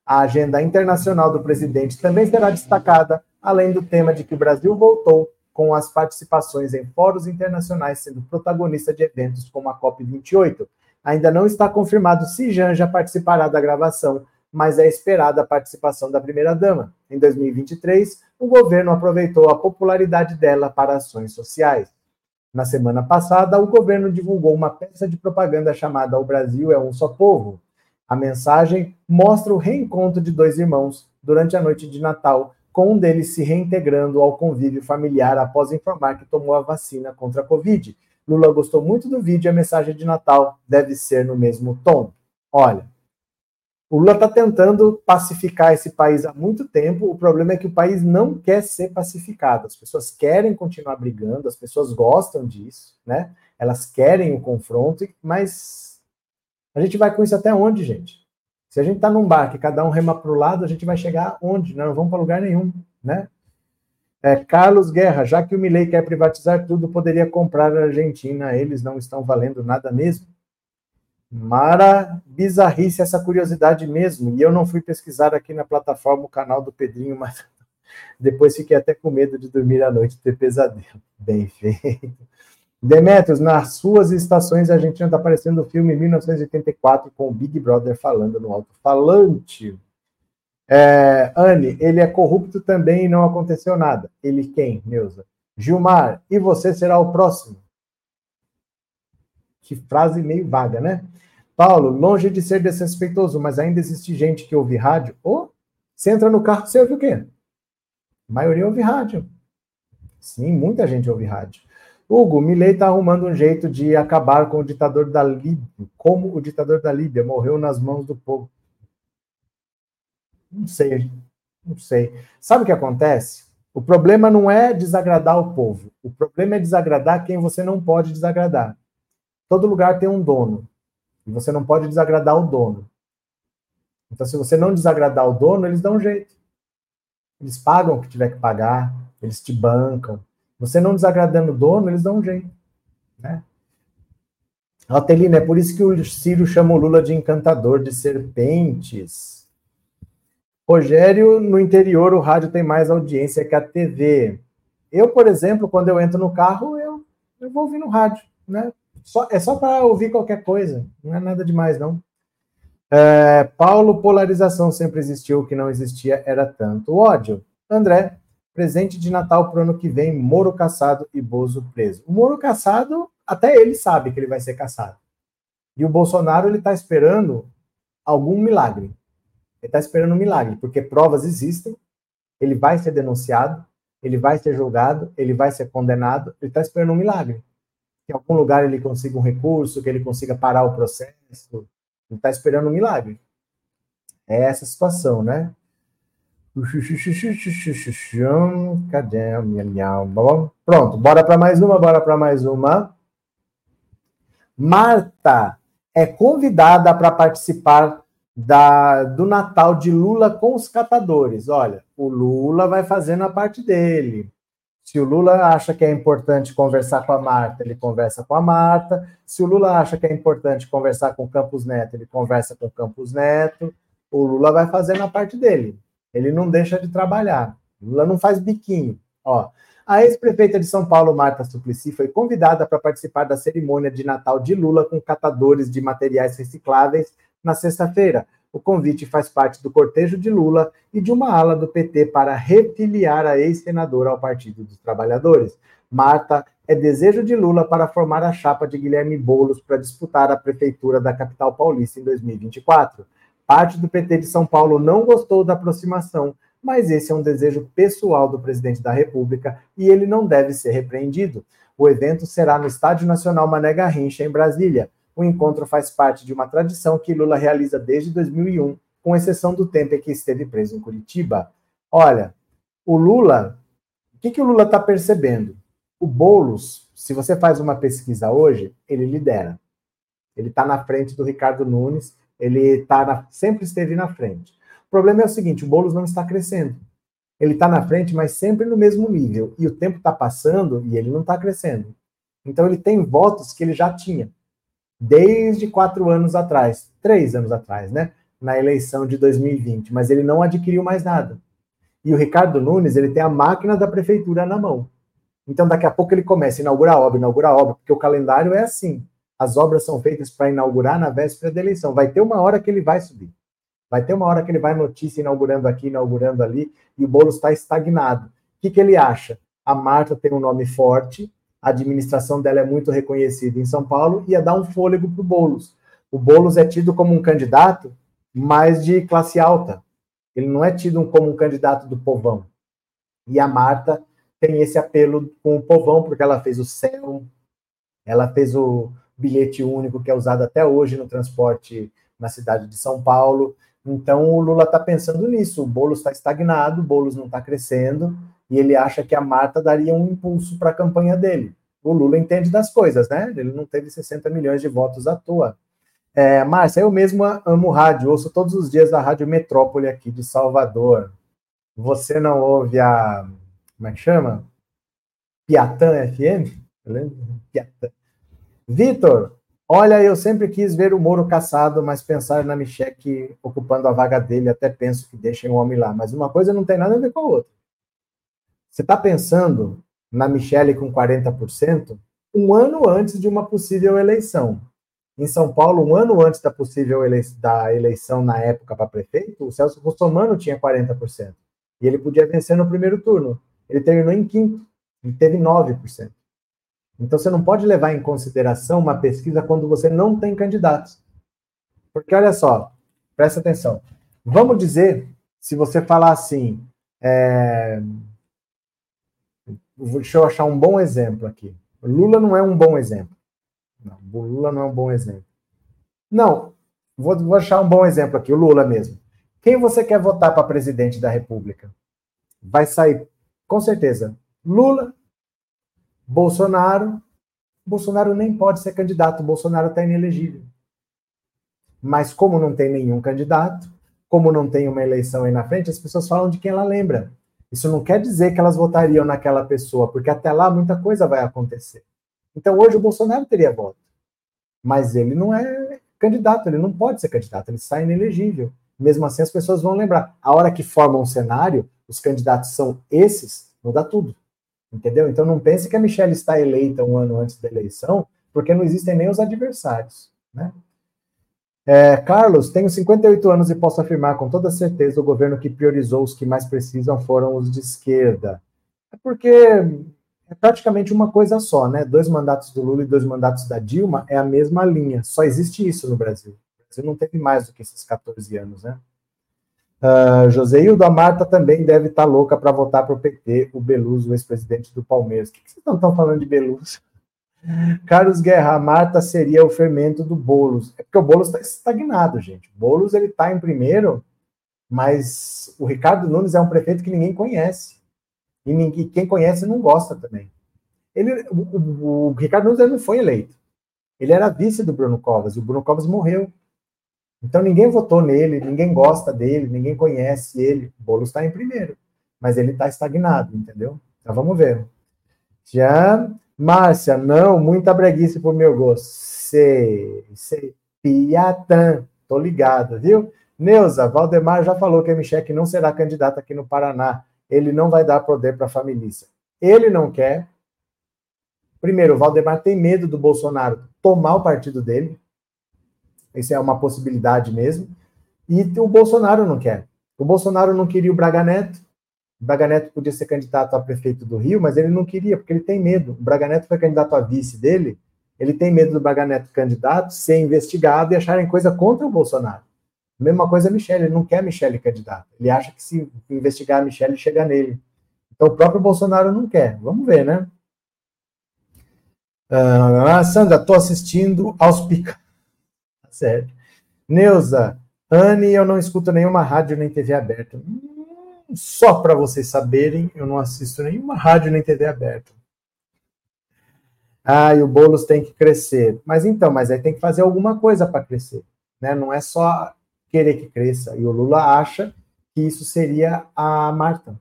A agenda internacional do presidente também será destacada, além do tema de que o Brasil voltou com as participações em fóruns internacionais, sendo protagonista de eventos como a COP28. Ainda não está confirmado se Janja participará da gravação, mas é esperada a participação da primeira-dama. Em 2023, o governo aproveitou a popularidade dela para ações sociais. Na semana passada, o governo divulgou uma peça de propaganda chamada O Brasil é um só povo. A mensagem mostra o reencontro de dois irmãos durante a noite de Natal, com um deles se reintegrando ao convívio familiar após informar que tomou a vacina contra a Covid. Lula gostou muito do vídeo e a mensagem de Natal deve ser no mesmo tom. Olha, o Lula está tentando pacificar esse país há muito tempo. O problema é que o país não quer ser pacificado. As pessoas querem continuar brigando, as pessoas gostam disso, né? Elas querem o confronto, mas a gente vai com isso até onde, gente? Se a gente está num bar que cada um rema para o lado, a gente vai chegar onde? Não, não vamos para lugar nenhum, né? É, Carlos Guerra, já que o Milei quer privatizar tudo, poderia comprar a Argentina. Eles não estão valendo nada mesmo. Mara bizarrice essa curiosidade mesmo. E eu não fui pesquisar aqui na plataforma o canal do Pedrinho, mas depois fiquei até com medo de dormir à noite e ter pesadelo. Bem feito. Demetrios, nas suas estações a Argentina está aparecendo o filme 1984 com o Big Brother falando no alto-falante. É, Anne, ele é corrupto também e não aconteceu nada. Ele quem, Neuza? Gilmar, e você será o próximo? Que frase meio vaga, né? Paulo, longe de ser desrespeitoso, mas ainda existe gente que ouve rádio. Oh, você entra no carro, você ouve o quê? A maioria ouve rádio. Sim, muita gente ouve rádio. Hugo, Milei está arrumando um jeito de acabar com o ditador da Líbia. Como o ditador da Líbia morreu nas mãos do povo. Não sei. Não sei. Sabe o que acontece? O problema não é desagradar o povo. O problema é desagradar quem você não pode desagradar. Todo lugar tem um dono. E você não pode desagradar o dono. Então, se você não desagradar o dono, eles dão um jeito. Eles pagam o que tiver que pagar, eles te bancam. Você não desagradando o dono, eles dão um jeito. Né? Altelina, é por isso que o Ciro chama o Lula de encantador de serpentes. Rogério, no interior, o rádio tem mais audiência que a TV. Eu, por exemplo, quando eu entro no carro, eu, eu vou ouvir no rádio. Né? Só, é só para ouvir qualquer coisa, não é nada demais, não. É, Paulo, polarização sempre existiu, o que não existia era tanto ódio. André, presente de Natal para o ano que vem, Moro caçado e Bozo preso. O Moro caçado, até ele sabe que ele vai ser caçado. E o Bolsonaro, ele está esperando algum milagre. Ele está esperando um milagre, porque provas existem, ele vai ser denunciado, ele vai ser julgado, ele vai ser condenado, ele está esperando um milagre. Que em algum lugar ele consiga um recurso, que ele consiga parar o processo, ele está esperando um milagre. É essa situação, né? Cadê. Pronto, bora para mais uma, bora para mais uma. Marta é convidada para participar da, do Natal de Lula com os catadores. Olha, o Lula vai fazendo a parte dele. Se o Lula acha que é importante conversar com a Marta, ele conversa com a Marta. Se o Lula acha que é importante conversar com o Campos Neto, ele conversa com o Campos Neto. O Lula vai fazendo a parte dele. Ele não deixa de trabalhar. Lula não faz biquinho. Ó, a ex-prefeita de São Paulo, Marta Suplicy, foi convidada para participar da cerimônia de Natal de Lula com catadores de materiais recicláveis na sexta-feira. O convite faz parte do cortejo de Lula e de uma ala do PT para refiliar a ex-senadora ao Partido dos Trabalhadores. Marta é desejo de Lula para formar a chapa de Guilherme Boulos para disputar a prefeitura da capital paulista em 2024. Parte do PT de São Paulo não gostou da aproximação, mas esse é um desejo pessoal do presidente da República e ele não deve ser repreendido. O evento será no Estádio Nacional Mané Garrincha, em Brasília. O encontro faz parte de uma tradição que Lula realiza desde 2001, com exceção do tempo em que esteve preso em Curitiba. Olha, o Lula, o que, que o Lula está percebendo? O Boulos, se você faz uma pesquisa hoje, ele lidera. Ele está na frente do Ricardo Nunes, ele tá na, sempre esteve na frente. O problema é o seguinte: o Boulos não está crescendo. Ele está na frente, mas sempre no mesmo nível. E o tempo está passando e ele não está crescendo. Então ele tem votos que ele já tinha desde quatro anos atrás, três anos atrás, né? Na eleição de 2020, mas ele não adquiriu mais nada. E o Ricardo Nunes, ele tem a máquina da prefeitura na mão. Então, daqui a pouco ele começa a inaugurar obra, inaugurar obra, porque o calendário é assim. As obras são feitas para inaugurar na véspera da eleição. Vai ter uma hora que ele vai subir. Vai ter uma hora que ele vai notícia inaugurando aqui, inaugurando ali, e o bolo está estagnado. O que, que ele acha? A Marta tem um nome forte, a administração dela é muito reconhecida em São Paulo, ia dar um fôlego para o Boulos. O Boulos é tido como um candidato mais de classe alta. Ele não é tido como um candidato do povão. E a Marta tem esse apelo com o povão, porque ela fez o céu, ela fez o bilhete único que é usado até hoje no transporte na cidade de São Paulo. Então o Lula está pensando nisso. O Boulos está estagnado, o Boulos não está crescendo, e ele acha que a Marta daria um impulso para a campanha dele. O Lula entende das coisas, né? Ele não teve 60 milhões de votos à toa. É, Márcia, eu mesmo amo rádio, ouço todos os dias a Rádio Metrópole aqui de Salvador. Você não ouve a. Como é que chama? Piatã FM? Piatã. Vitor, olha, eu sempre quis ver o Moro caçado, mas pensar na Micheque ocupando a vaga dele, até penso que deixem o homem lá. Mas uma coisa não tem nada a ver com a outra. Você está pensando na Michelle com 40% um ano antes de uma possível eleição. Em São Paulo, um ano antes da possível eleição, da eleição na época para prefeito, o Celso Russomano tinha 40%. E ele podia vencer no primeiro turno. Ele terminou em quinto. Ele teve 9%. Então você não pode levar em consideração uma pesquisa quando você não tem candidatos. Porque olha só, presta atenção. Vamos dizer, se você falar assim, é, Deixa eu achar um bom exemplo aqui. Lula não é um bom exemplo. Não, Lula não é um bom exemplo. Não, vou, vou achar um bom exemplo aqui, o Lula mesmo. Quem você quer votar para presidente da República? Vai sair, com certeza, Lula, Bolsonaro. Bolsonaro nem pode ser candidato, Bolsonaro está inelegível. Mas como não tem nenhum candidato, como não tem uma eleição aí na frente, as pessoas falam de quem ela lembra. Isso não quer dizer que elas votariam naquela pessoa, porque até lá muita coisa vai acontecer. Então hoje o Bolsonaro teria voto, mas ele não é candidato, ele não pode ser candidato, ele está inelegível. Mesmo assim, as pessoas vão lembrar. A hora que formam um cenário, os candidatos são esses, muda tudo. Entendeu? Então não pense que a Michelle está eleita um ano antes da eleição, porque não existem nem os adversários. Né? É, Carlos, tenho 58 anos e posso afirmar com toda certeza o governo que priorizou os que mais precisam foram os de esquerda. É porque é praticamente uma coisa só, né? Dois mandatos do Lula e dois mandatos da Dilma é a mesma linha. Só existe isso no Brasil. O Brasil não teve mais do que esses 14 anos, né? Uh, Joseildo, a Marta também deve estar tá louca para votar para o PT, o Beluso, o ex-presidente do Palmeiras. O que, que vocês estão falando de Beluso? Carlos Guerra, a Marta seria o fermento do Boulos. É porque o Boulos está estagnado, gente. O Boulos ele está em primeiro, mas o Ricardo Nunes é um prefeito que ninguém conhece. E ninguém, quem conhece não gosta também. Ele, o, o, o Ricardo Nunes não foi eleito. Ele era vice do Bruno Covas, e o Bruno Covas morreu. Então ninguém votou nele, ninguém gosta dele, ninguém conhece ele. O Boulos está em primeiro, mas ele está estagnado, entendeu? Então vamos ver. Já Márcia, não, muita breguice pro meu gosto. Sei, sei. Piatã, tô ligado, viu? Neuza, Valdemar já falou que a Michele não será candidata aqui no Paraná. Ele não vai dar poder para a família. Ele não quer. Primeiro, o Valdemar tem medo do Bolsonaro tomar o partido dele. Isso é uma possibilidade mesmo. E o Bolsonaro não quer. O Bolsonaro não queria o Braga Neto. O Braga Neto podia ser candidato a prefeito do Rio, mas ele não queria, porque ele tem medo. O Braga Neto foi candidato a vice dele, ele tem medo do Braga Neto candidato ser investigado e acharem coisa contra o Bolsonaro. Mesma coisa a Michelle, ele não quer a Michelle candidato. Ele acha que se investigar a Michelle, chega nele. Então o próprio Bolsonaro não quer. Vamos ver, né? Ah, Sandra, estou assistindo aos pica. Sério. Neuza, Anne, eu não escuto nenhuma rádio nem TV aberta. Hum, só para vocês saberem, eu não assisto nenhuma rádio nem TV aberta. Ah, e o Boulos tem que crescer. Mas então, mas aí tem que fazer alguma coisa para crescer. Né? Não é só querer que cresça. E o Lula acha que isso seria a Marta.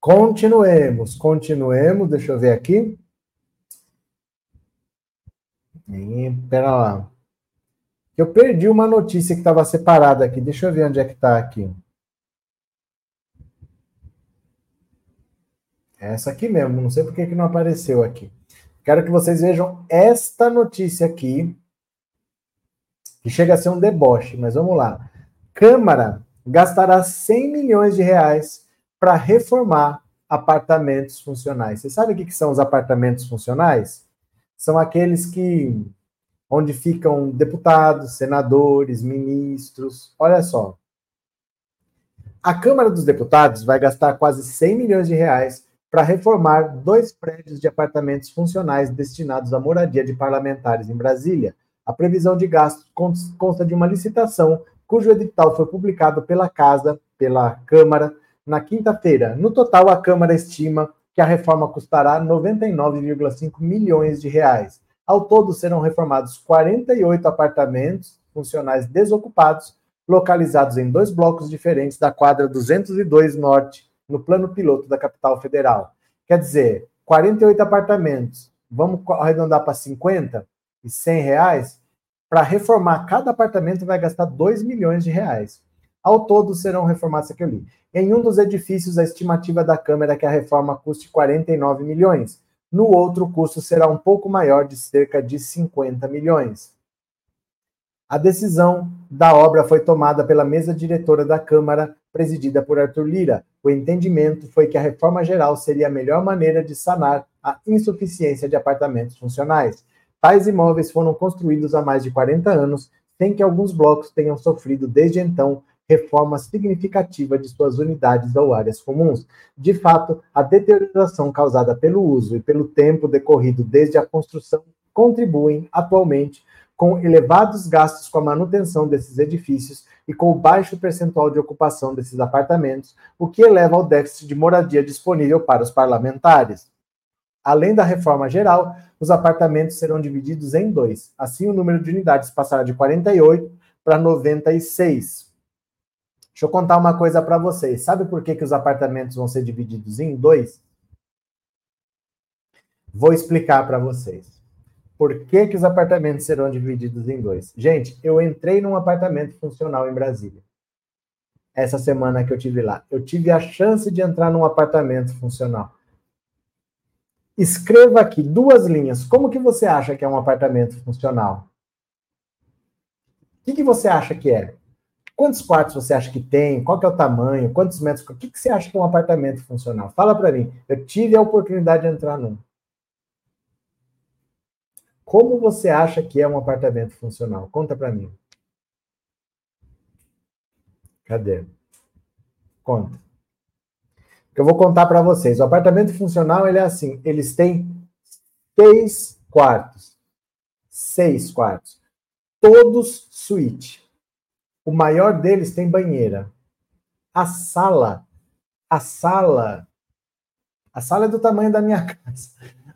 Continuemos, continuemos. Deixa eu ver aqui. Pera lá. Eu perdi uma notícia que estava separada aqui. Deixa eu ver onde é que está aqui. Essa aqui mesmo. Não sei por que, que não apareceu aqui. Quero que vocês vejam esta notícia aqui, que chega a ser um deboche, mas vamos lá. Câmara gastará 100 milhões de reais para reformar apartamentos funcionais. Você sabe o que são os apartamentos funcionais? são aqueles que onde ficam deputados, senadores, ministros. Olha só. A Câmara dos Deputados vai gastar quase 100 milhões de reais para reformar dois prédios de apartamentos funcionais destinados à moradia de parlamentares em Brasília. A previsão de gastos consta de uma licitação cujo edital foi publicado pela Casa, pela Câmara, na quinta-feira. No total, a Câmara estima que a reforma custará 99,5 milhões de reais. Ao todo, serão reformados 48 apartamentos funcionais desocupados, localizados em dois blocos diferentes da quadra 202 Norte, no plano piloto da capital federal. Quer dizer, 48 apartamentos, vamos arredondar para 50 e 100 reais, para reformar cada apartamento vai gastar 2 milhões de reais. Ao todo serão reformados aqui. Em um dos edifícios, a estimativa da Câmara é que a reforma custe 49 milhões. No outro, o custo será um pouco maior, de cerca de 50 milhões. A decisão da obra foi tomada pela mesa diretora da Câmara, presidida por Arthur Lira. O entendimento foi que a reforma geral seria a melhor maneira de sanar a insuficiência de apartamentos funcionais. Tais imóveis foram construídos há mais de 40 anos, sem que alguns blocos tenham sofrido desde então reforma significativa de suas unidades ou áreas comuns. De fato, a deterioração causada pelo uso e pelo tempo decorrido desde a construção contribuem atualmente com elevados gastos com a manutenção desses edifícios e com o baixo percentual de ocupação desses apartamentos, o que eleva ao déficit de moradia disponível para os parlamentares. Além da reforma geral, os apartamentos serão divididos em dois. Assim, o número de unidades passará de 48 para 96. Deixa eu contar uma coisa para vocês. Sabe por que, que os apartamentos vão ser divididos em dois? Vou explicar para vocês. Por que, que os apartamentos serão divididos em dois? Gente, eu entrei num apartamento funcional em Brasília. Essa semana que eu tive lá. Eu tive a chance de entrar num apartamento funcional. Escreva aqui duas linhas. Como que você acha que é um apartamento funcional? O que, que você acha que é? Quantos quartos você acha que tem? Qual que é o tamanho? Quantos metros? O que, que você acha que é um apartamento funcional? Fala para mim. Eu tive a oportunidade de entrar num. Como você acha que é um apartamento funcional? Conta para mim. Cadê? Conta. Eu vou contar para vocês. O apartamento funcional ele é assim. Eles têm seis quartos. Seis quartos. Todos suíte. O maior deles tem banheira. A sala, a sala, a sala é do tamanho da minha casa.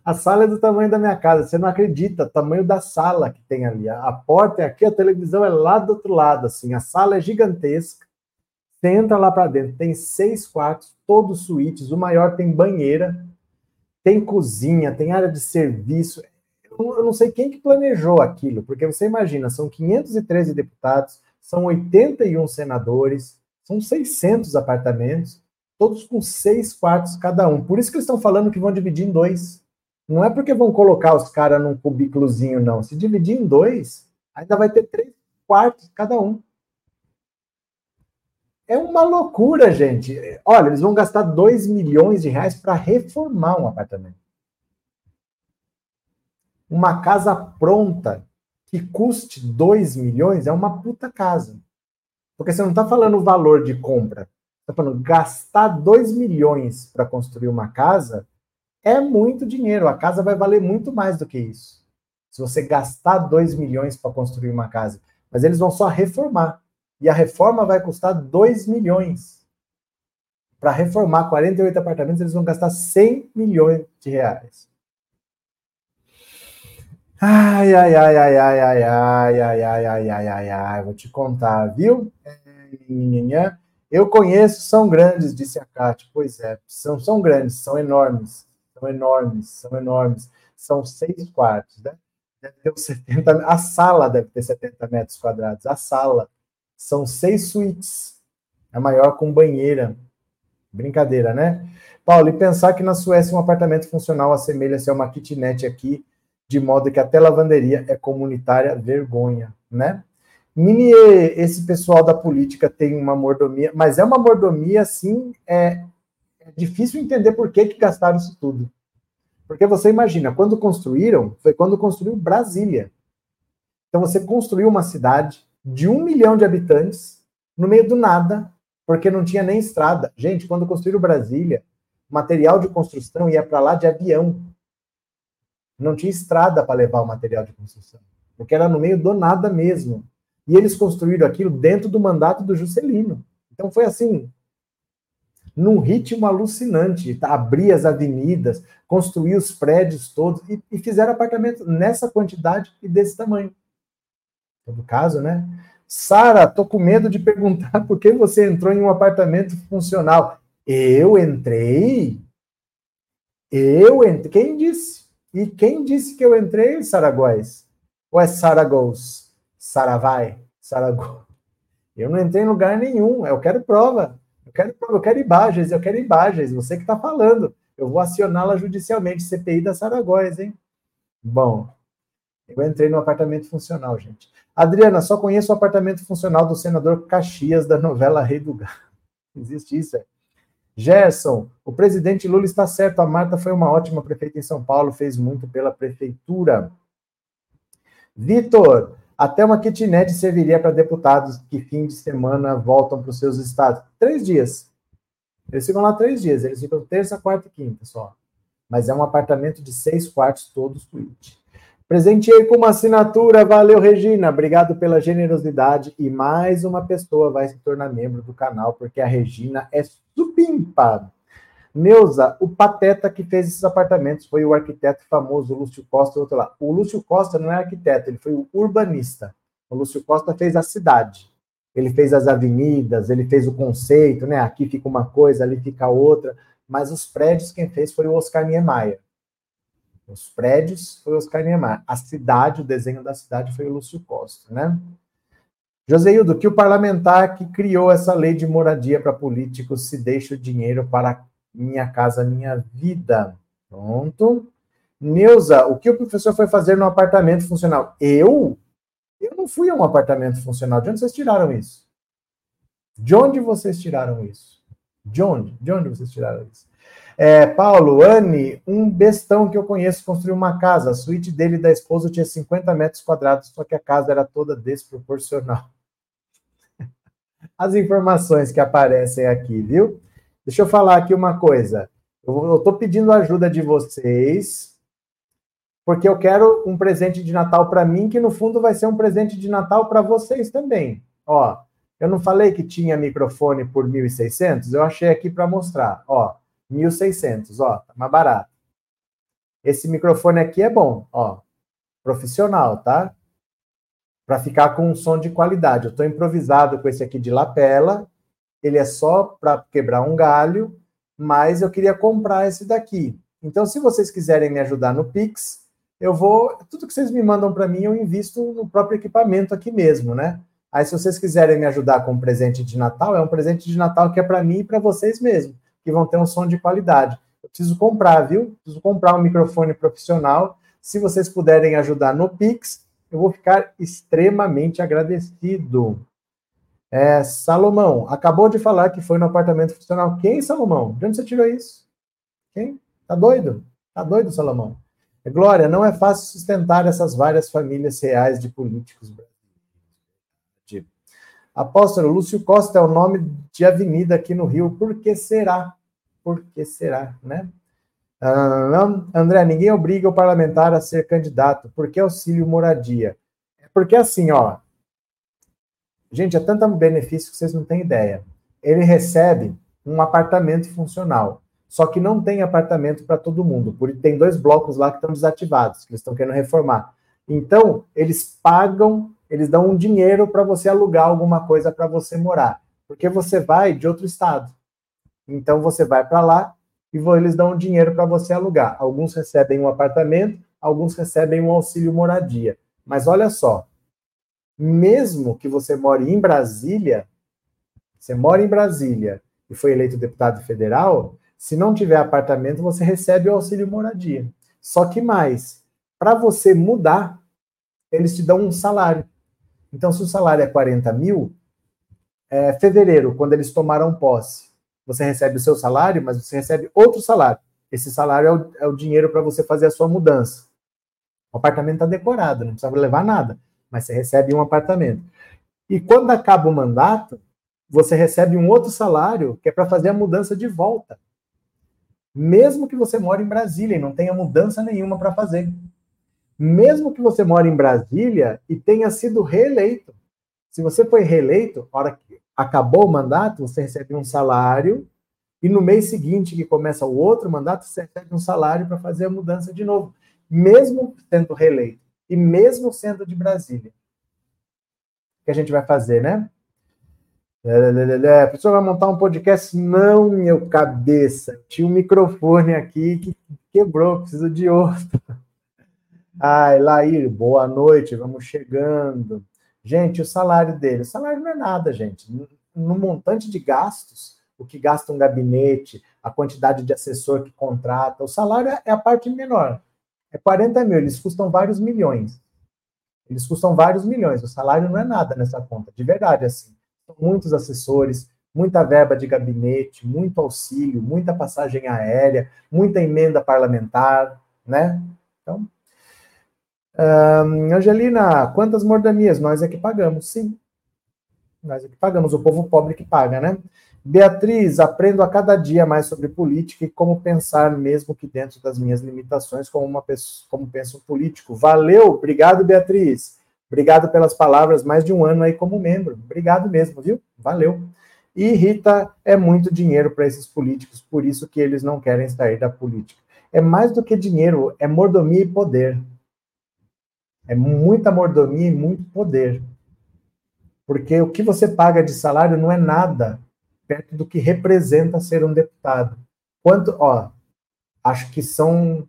A sala é do tamanho da minha casa. Você não acredita, tamanho da sala que tem ali. A porta é aqui, a televisão é lá do outro lado, assim. A sala é gigantesca. Você entra lá para dentro, tem seis quartos, todos suítes. O maior tem banheira, tem cozinha, tem área de serviço. Eu não sei quem que planejou aquilo, porque você imagina, são 513 deputados, são 81 senadores, são 600 apartamentos, todos com seis quartos cada um. Por isso que eles estão falando que vão dividir em dois. Não é porque vão colocar os caras num cubículozinho, não. Se dividir em dois, ainda vai ter três quartos cada um. É uma loucura, gente. Olha, eles vão gastar 2 milhões de reais para reformar um apartamento. Uma casa pronta que custe 2 milhões é uma puta casa. Porque você não está falando o valor de compra. Está falando gastar 2 milhões para construir uma casa é muito dinheiro. A casa vai valer muito mais do que isso. Se você gastar 2 milhões para construir uma casa. Mas eles vão só reformar. E a reforma vai custar 2 milhões. Para reformar 48 apartamentos, eles vão gastar 100 milhões de reais. Ai, ai, ai, ai, ai, ai, ai, ai, ai, ai, ai, ai, ai, vou te contar, viu? Eu conheço, são grandes, disse a Cátia. Pois é, são, são grandes, são enormes são enormes, são enormes. São seis quartos, né? Deve ter 70, a sala deve ter 70 metros quadrados. A sala. São seis suítes. A maior com banheira. Brincadeira, né? Paulo, e pensar que na Suécia um apartamento funcional assemelha-se a uma kitnet aqui, de modo que até lavanderia é comunitária, vergonha, né? Minier, esse pessoal da política tem uma mordomia, mas é uma mordomia, assim, é, é difícil entender por que, que gastaram isso tudo. Porque você imagina, quando construíram, foi quando construiu Brasília. Então você construiu uma cidade de um milhão de habitantes no meio do nada, porque não tinha nem estrada. Gente, quando construíram Brasília, material de construção ia para lá de avião. Não tinha estrada para levar o material de construção, porque era no meio do nada mesmo. E eles construíram aquilo dentro do mandato do Juscelino. Então foi assim, num ritmo alucinante, tá? abrir as avenidas, construir os prédios todos e, e fizeram apartamentos nessa quantidade e desse tamanho. No caso, né? Sara, tô com medo de perguntar por que você entrou em um apartamento funcional. Eu entrei? Eu entrei? Quem disse? E quem disse que eu entrei, Saragóis? Ou é Saragos? Saravai? Saragos? Eu não entrei em lugar nenhum, eu quero prova quero, eu quero imagens, eu quero imagens, você que está falando. Eu vou acioná-la judicialmente, CPI da Saragóis, hein? Bom, eu entrei no apartamento funcional, gente. Adriana, só conheço o apartamento funcional do senador Caxias, da novela Rei do Gado. Existe isso, é? Gerson, o presidente Lula está certo, a Marta foi uma ótima prefeita em São Paulo, fez muito pela prefeitura. Vitor, Até uma kitnet serviria para deputados que fim de semana voltam para os seus estados. Três dias. Eles ficam lá três dias. Eles ficam terça, quarta e quinta só. Mas é um apartamento de seis quartos, todo suíte. Presenteei com uma assinatura. Valeu, Regina. Obrigado pela generosidade. E mais uma pessoa vai se tornar membro do canal, porque a Regina é supimpa. Neuza, o pateta que fez esses apartamentos foi o arquiteto famoso Lúcio Costa, outro lá. O Lúcio Costa não é arquiteto, ele foi o urbanista. O Lúcio Costa fez a cidade. Ele fez as avenidas, ele fez o conceito, né? Aqui fica uma coisa, ali fica outra. Mas os prédios quem fez foi o Oscar Niemeyer. Os prédios foi Oscar Niemeyer. A cidade, o desenho da cidade foi o Lúcio Costa, né? Joseildo, que o parlamentar que criou essa lei de moradia para políticos se deixa o dinheiro para minha Casa Minha Vida. Pronto. Neuza, o que o professor foi fazer no apartamento funcional? Eu? Eu não fui a um apartamento funcional. De onde vocês tiraram isso? De onde vocês tiraram isso? De onde? De onde vocês tiraram isso? É, Paulo, Anne, um bestão que eu conheço construiu uma casa. A suíte dele e da esposa tinha 50 metros quadrados, só que a casa era toda desproporcional. As informações que aparecem aqui, viu? Deixa eu falar aqui uma coisa. Eu estou pedindo ajuda de vocês, porque eu quero um presente de Natal para mim, que no fundo vai ser um presente de Natal para vocês também. Ó, eu não falei que tinha microfone por 1.600? Eu achei aqui para mostrar. Ó, 1.600, ó, tá mais barato. Esse microfone aqui é bom, ó, profissional, tá? Para ficar com um som de qualidade. Eu estou improvisado com esse aqui de lapela, ele é só para quebrar um galho, mas eu queria comprar esse daqui. Então, se vocês quiserem me ajudar no Pix, eu vou. Tudo que vocês me mandam para mim, eu invisto no próprio equipamento aqui mesmo, né? Aí, se vocês quiserem me ajudar com um presente de Natal, é um presente de Natal que é para mim e para vocês mesmo, que vão ter um som de qualidade. Eu preciso comprar, viu? Preciso comprar um microfone profissional. Se vocês puderem ajudar no Pix, eu vou ficar extremamente agradecido. É, Salomão, acabou de falar que foi no apartamento funcional. Quem, Salomão? De onde você tirou isso? Quem? Tá doido? Tá doido, Salomão? É, Glória, não é fácil sustentar essas várias famílias reais de políticos brasileiros. Apóstolo, Lúcio Costa é o nome de avenida aqui no Rio. Por que será? Por que será, né? Ah, André, ninguém obriga o parlamentar a ser candidato. Por que auxílio moradia? É porque assim, ó, Gente, é tanto benefício que vocês não têm ideia. Ele recebe um apartamento funcional. Só que não tem apartamento para todo mundo. Porque tem dois blocos lá que estão desativados, que eles estão querendo reformar. Então, eles pagam, eles dão um dinheiro para você alugar alguma coisa para você morar. Porque você vai de outro estado. Então, você vai para lá e eles dão um dinheiro para você alugar. Alguns recebem um apartamento, alguns recebem um auxílio moradia. Mas olha só, mesmo que você more em Brasília, você mora em Brasília e foi eleito deputado federal, se não tiver apartamento, você recebe o auxílio moradia. Só que mais, para você mudar, eles te dão um salário. Então, se o salário é 40 mil, é fevereiro, quando eles tomaram posse, você recebe o seu salário, mas você recebe outro salário. Esse salário é o, é o dinheiro para você fazer a sua mudança. O apartamento está decorado, não precisa levar nada mas você recebe um apartamento. E quando acaba o mandato, você recebe um outro salário que é para fazer a mudança de volta. Mesmo que você mora em Brasília e não tenha mudança nenhuma para fazer. Mesmo que você mora em Brasília e tenha sido reeleito. Se você foi reeleito, hora que acabou o mandato, você recebe um salário e no mês seguinte, que começa o outro mandato, você recebe um salário para fazer a mudança de novo, mesmo sendo reeleito e mesmo sendo de Brasília. O que a gente vai fazer, né? A pessoa vai montar um podcast? Não, meu cabeça. Tinha um microfone aqui que quebrou, preciso de outro. Ai, Lair, boa noite, vamos chegando. Gente, o salário dele, o salário não é nada, gente. No montante de gastos, o que gasta um gabinete, a quantidade de assessor que contrata, o salário é a parte menor é 40 mil, eles custam vários milhões. Eles custam vários milhões, o salário não é nada nessa conta, de verdade, assim. Muitos assessores, muita verba de gabinete, muito auxílio, muita passagem aérea, muita emenda parlamentar, né? Então, Um, Angelina, quantas mordomias? Nós é que pagamos, sim. Nós é que pagamos, o povo pobre que paga, né? Beatriz, aprendo a cada dia mais sobre política e como pensar, mesmo que dentro das minhas limitações, como, uma pessoa, como pensa um político. Valeu, obrigado, Beatriz. Obrigado pelas palavras, mais de um ano aí como membro. Obrigado mesmo, viu? Valeu. E Rita, é muito dinheiro para esses políticos, por isso que eles não querem sair da política. É mais do que dinheiro, é mordomia e poder. É muita mordomia e muito poder. Porque o que você paga de salário não é nada perto do que representa ser um deputado. Quanto, ó, acho que são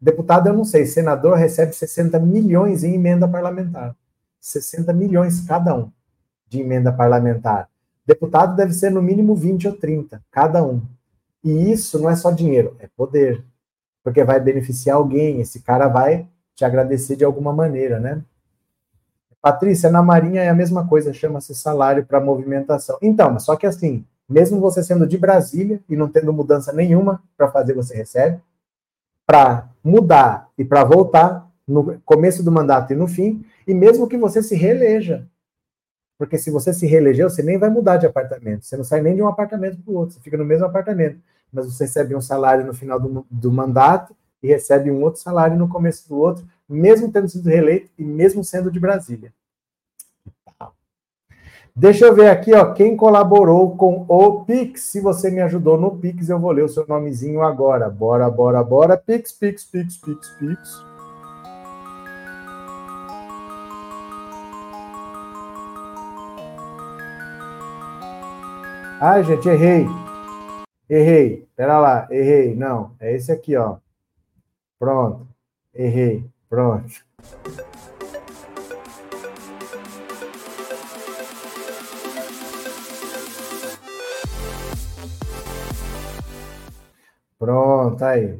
deputado eu não sei, senador recebe 60 milhões em emenda parlamentar. 60 milhões cada um de emenda parlamentar. Deputado deve ser no mínimo 20 ou 30 cada um. E isso não é só dinheiro, é poder. Porque vai beneficiar alguém, esse cara vai te agradecer de alguma maneira, né? Patrícia, na Marinha é a mesma coisa, chama-se salário para movimentação. Então, só que assim, mesmo você sendo de Brasília e não tendo mudança nenhuma para fazer, você recebe. Para mudar e para voltar, no começo do mandato e no fim, e mesmo que você se reeleja. Porque se você se reelegeu, você nem vai mudar de apartamento. Você não sai nem de um apartamento para o outro, você fica no mesmo apartamento. Mas você recebe um salário no final do, do mandato e recebe um outro salário no começo do outro, mesmo tendo sido reeleito e mesmo sendo de Brasília. Deixa eu ver aqui, ó, quem colaborou com o Pix. Se você me ajudou no Pix, eu vou ler o seu nomezinho agora. Bora, bora, bora. Pix, Pix, Pix, Pix, Pix. Ai, gente, errei. Errei. Pera lá, errei. Não, é esse aqui, ó. Pronto. Errei. Pronto. Pronto, aí.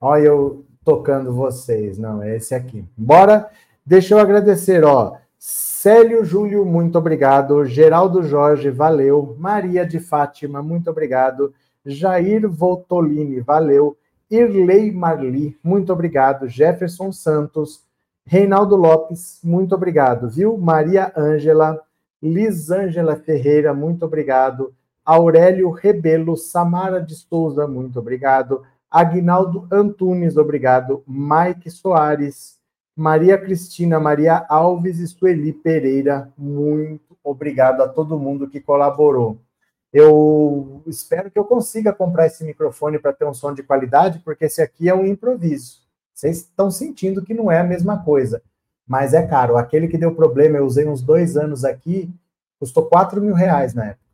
Olha eu tocando vocês. Não, é esse aqui. Bora. Deixa eu agradecer, ó. Célio Júlio, muito obrigado. Geraldo Jorge, valeu. Maria de Fátima, muito obrigado. Jair Voltolini, valeu. Irley Marli, muito obrigado. Jefferson Santos, Reinaldo Lopes, muito obrigado, viu? Maria Ângela, Lisângela Ferreira, muito obrigado. Aurélio Rebelo, Samara de Souza, muito obrigado. Agnaldo Antunes, obrigado. Mike Soares, Maria Cristina, Maria Alves e Sueli Pereira, muito obrigado a todo mundo que colaborou. Eu espero que eu consiga comprar esse microfone para ter um som de qualidade, porque esse aqui é um improviso. Vocês estão sentindo que não é a mesma coisa, mas é caro. Aquele que deu problema, eu usei uns dois anos aqui, custou 4 mil reais na época.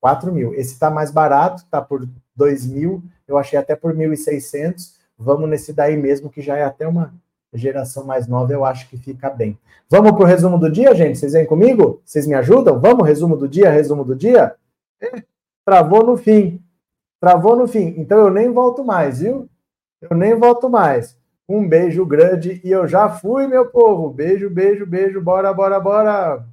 4 mil. Esse está mais barato, está por 2 mil, eu achei até por 1.600. Vamos nesse daí mesmo, que já é até uma geração mais nova, eu acho que fica bem. Vamos para o resumo do dia, gente? Vocês vêm comigo? Vocês me ajudam? Vamos, resumo do dia, resumo do dia? Travou no fim. Travou no fim. Então eu nem volto mais, viu? Eu nem volto mais. Um beijo grande e eu já fui, meu povo. Beijo, beijo, beijo. Bora, bora, bora.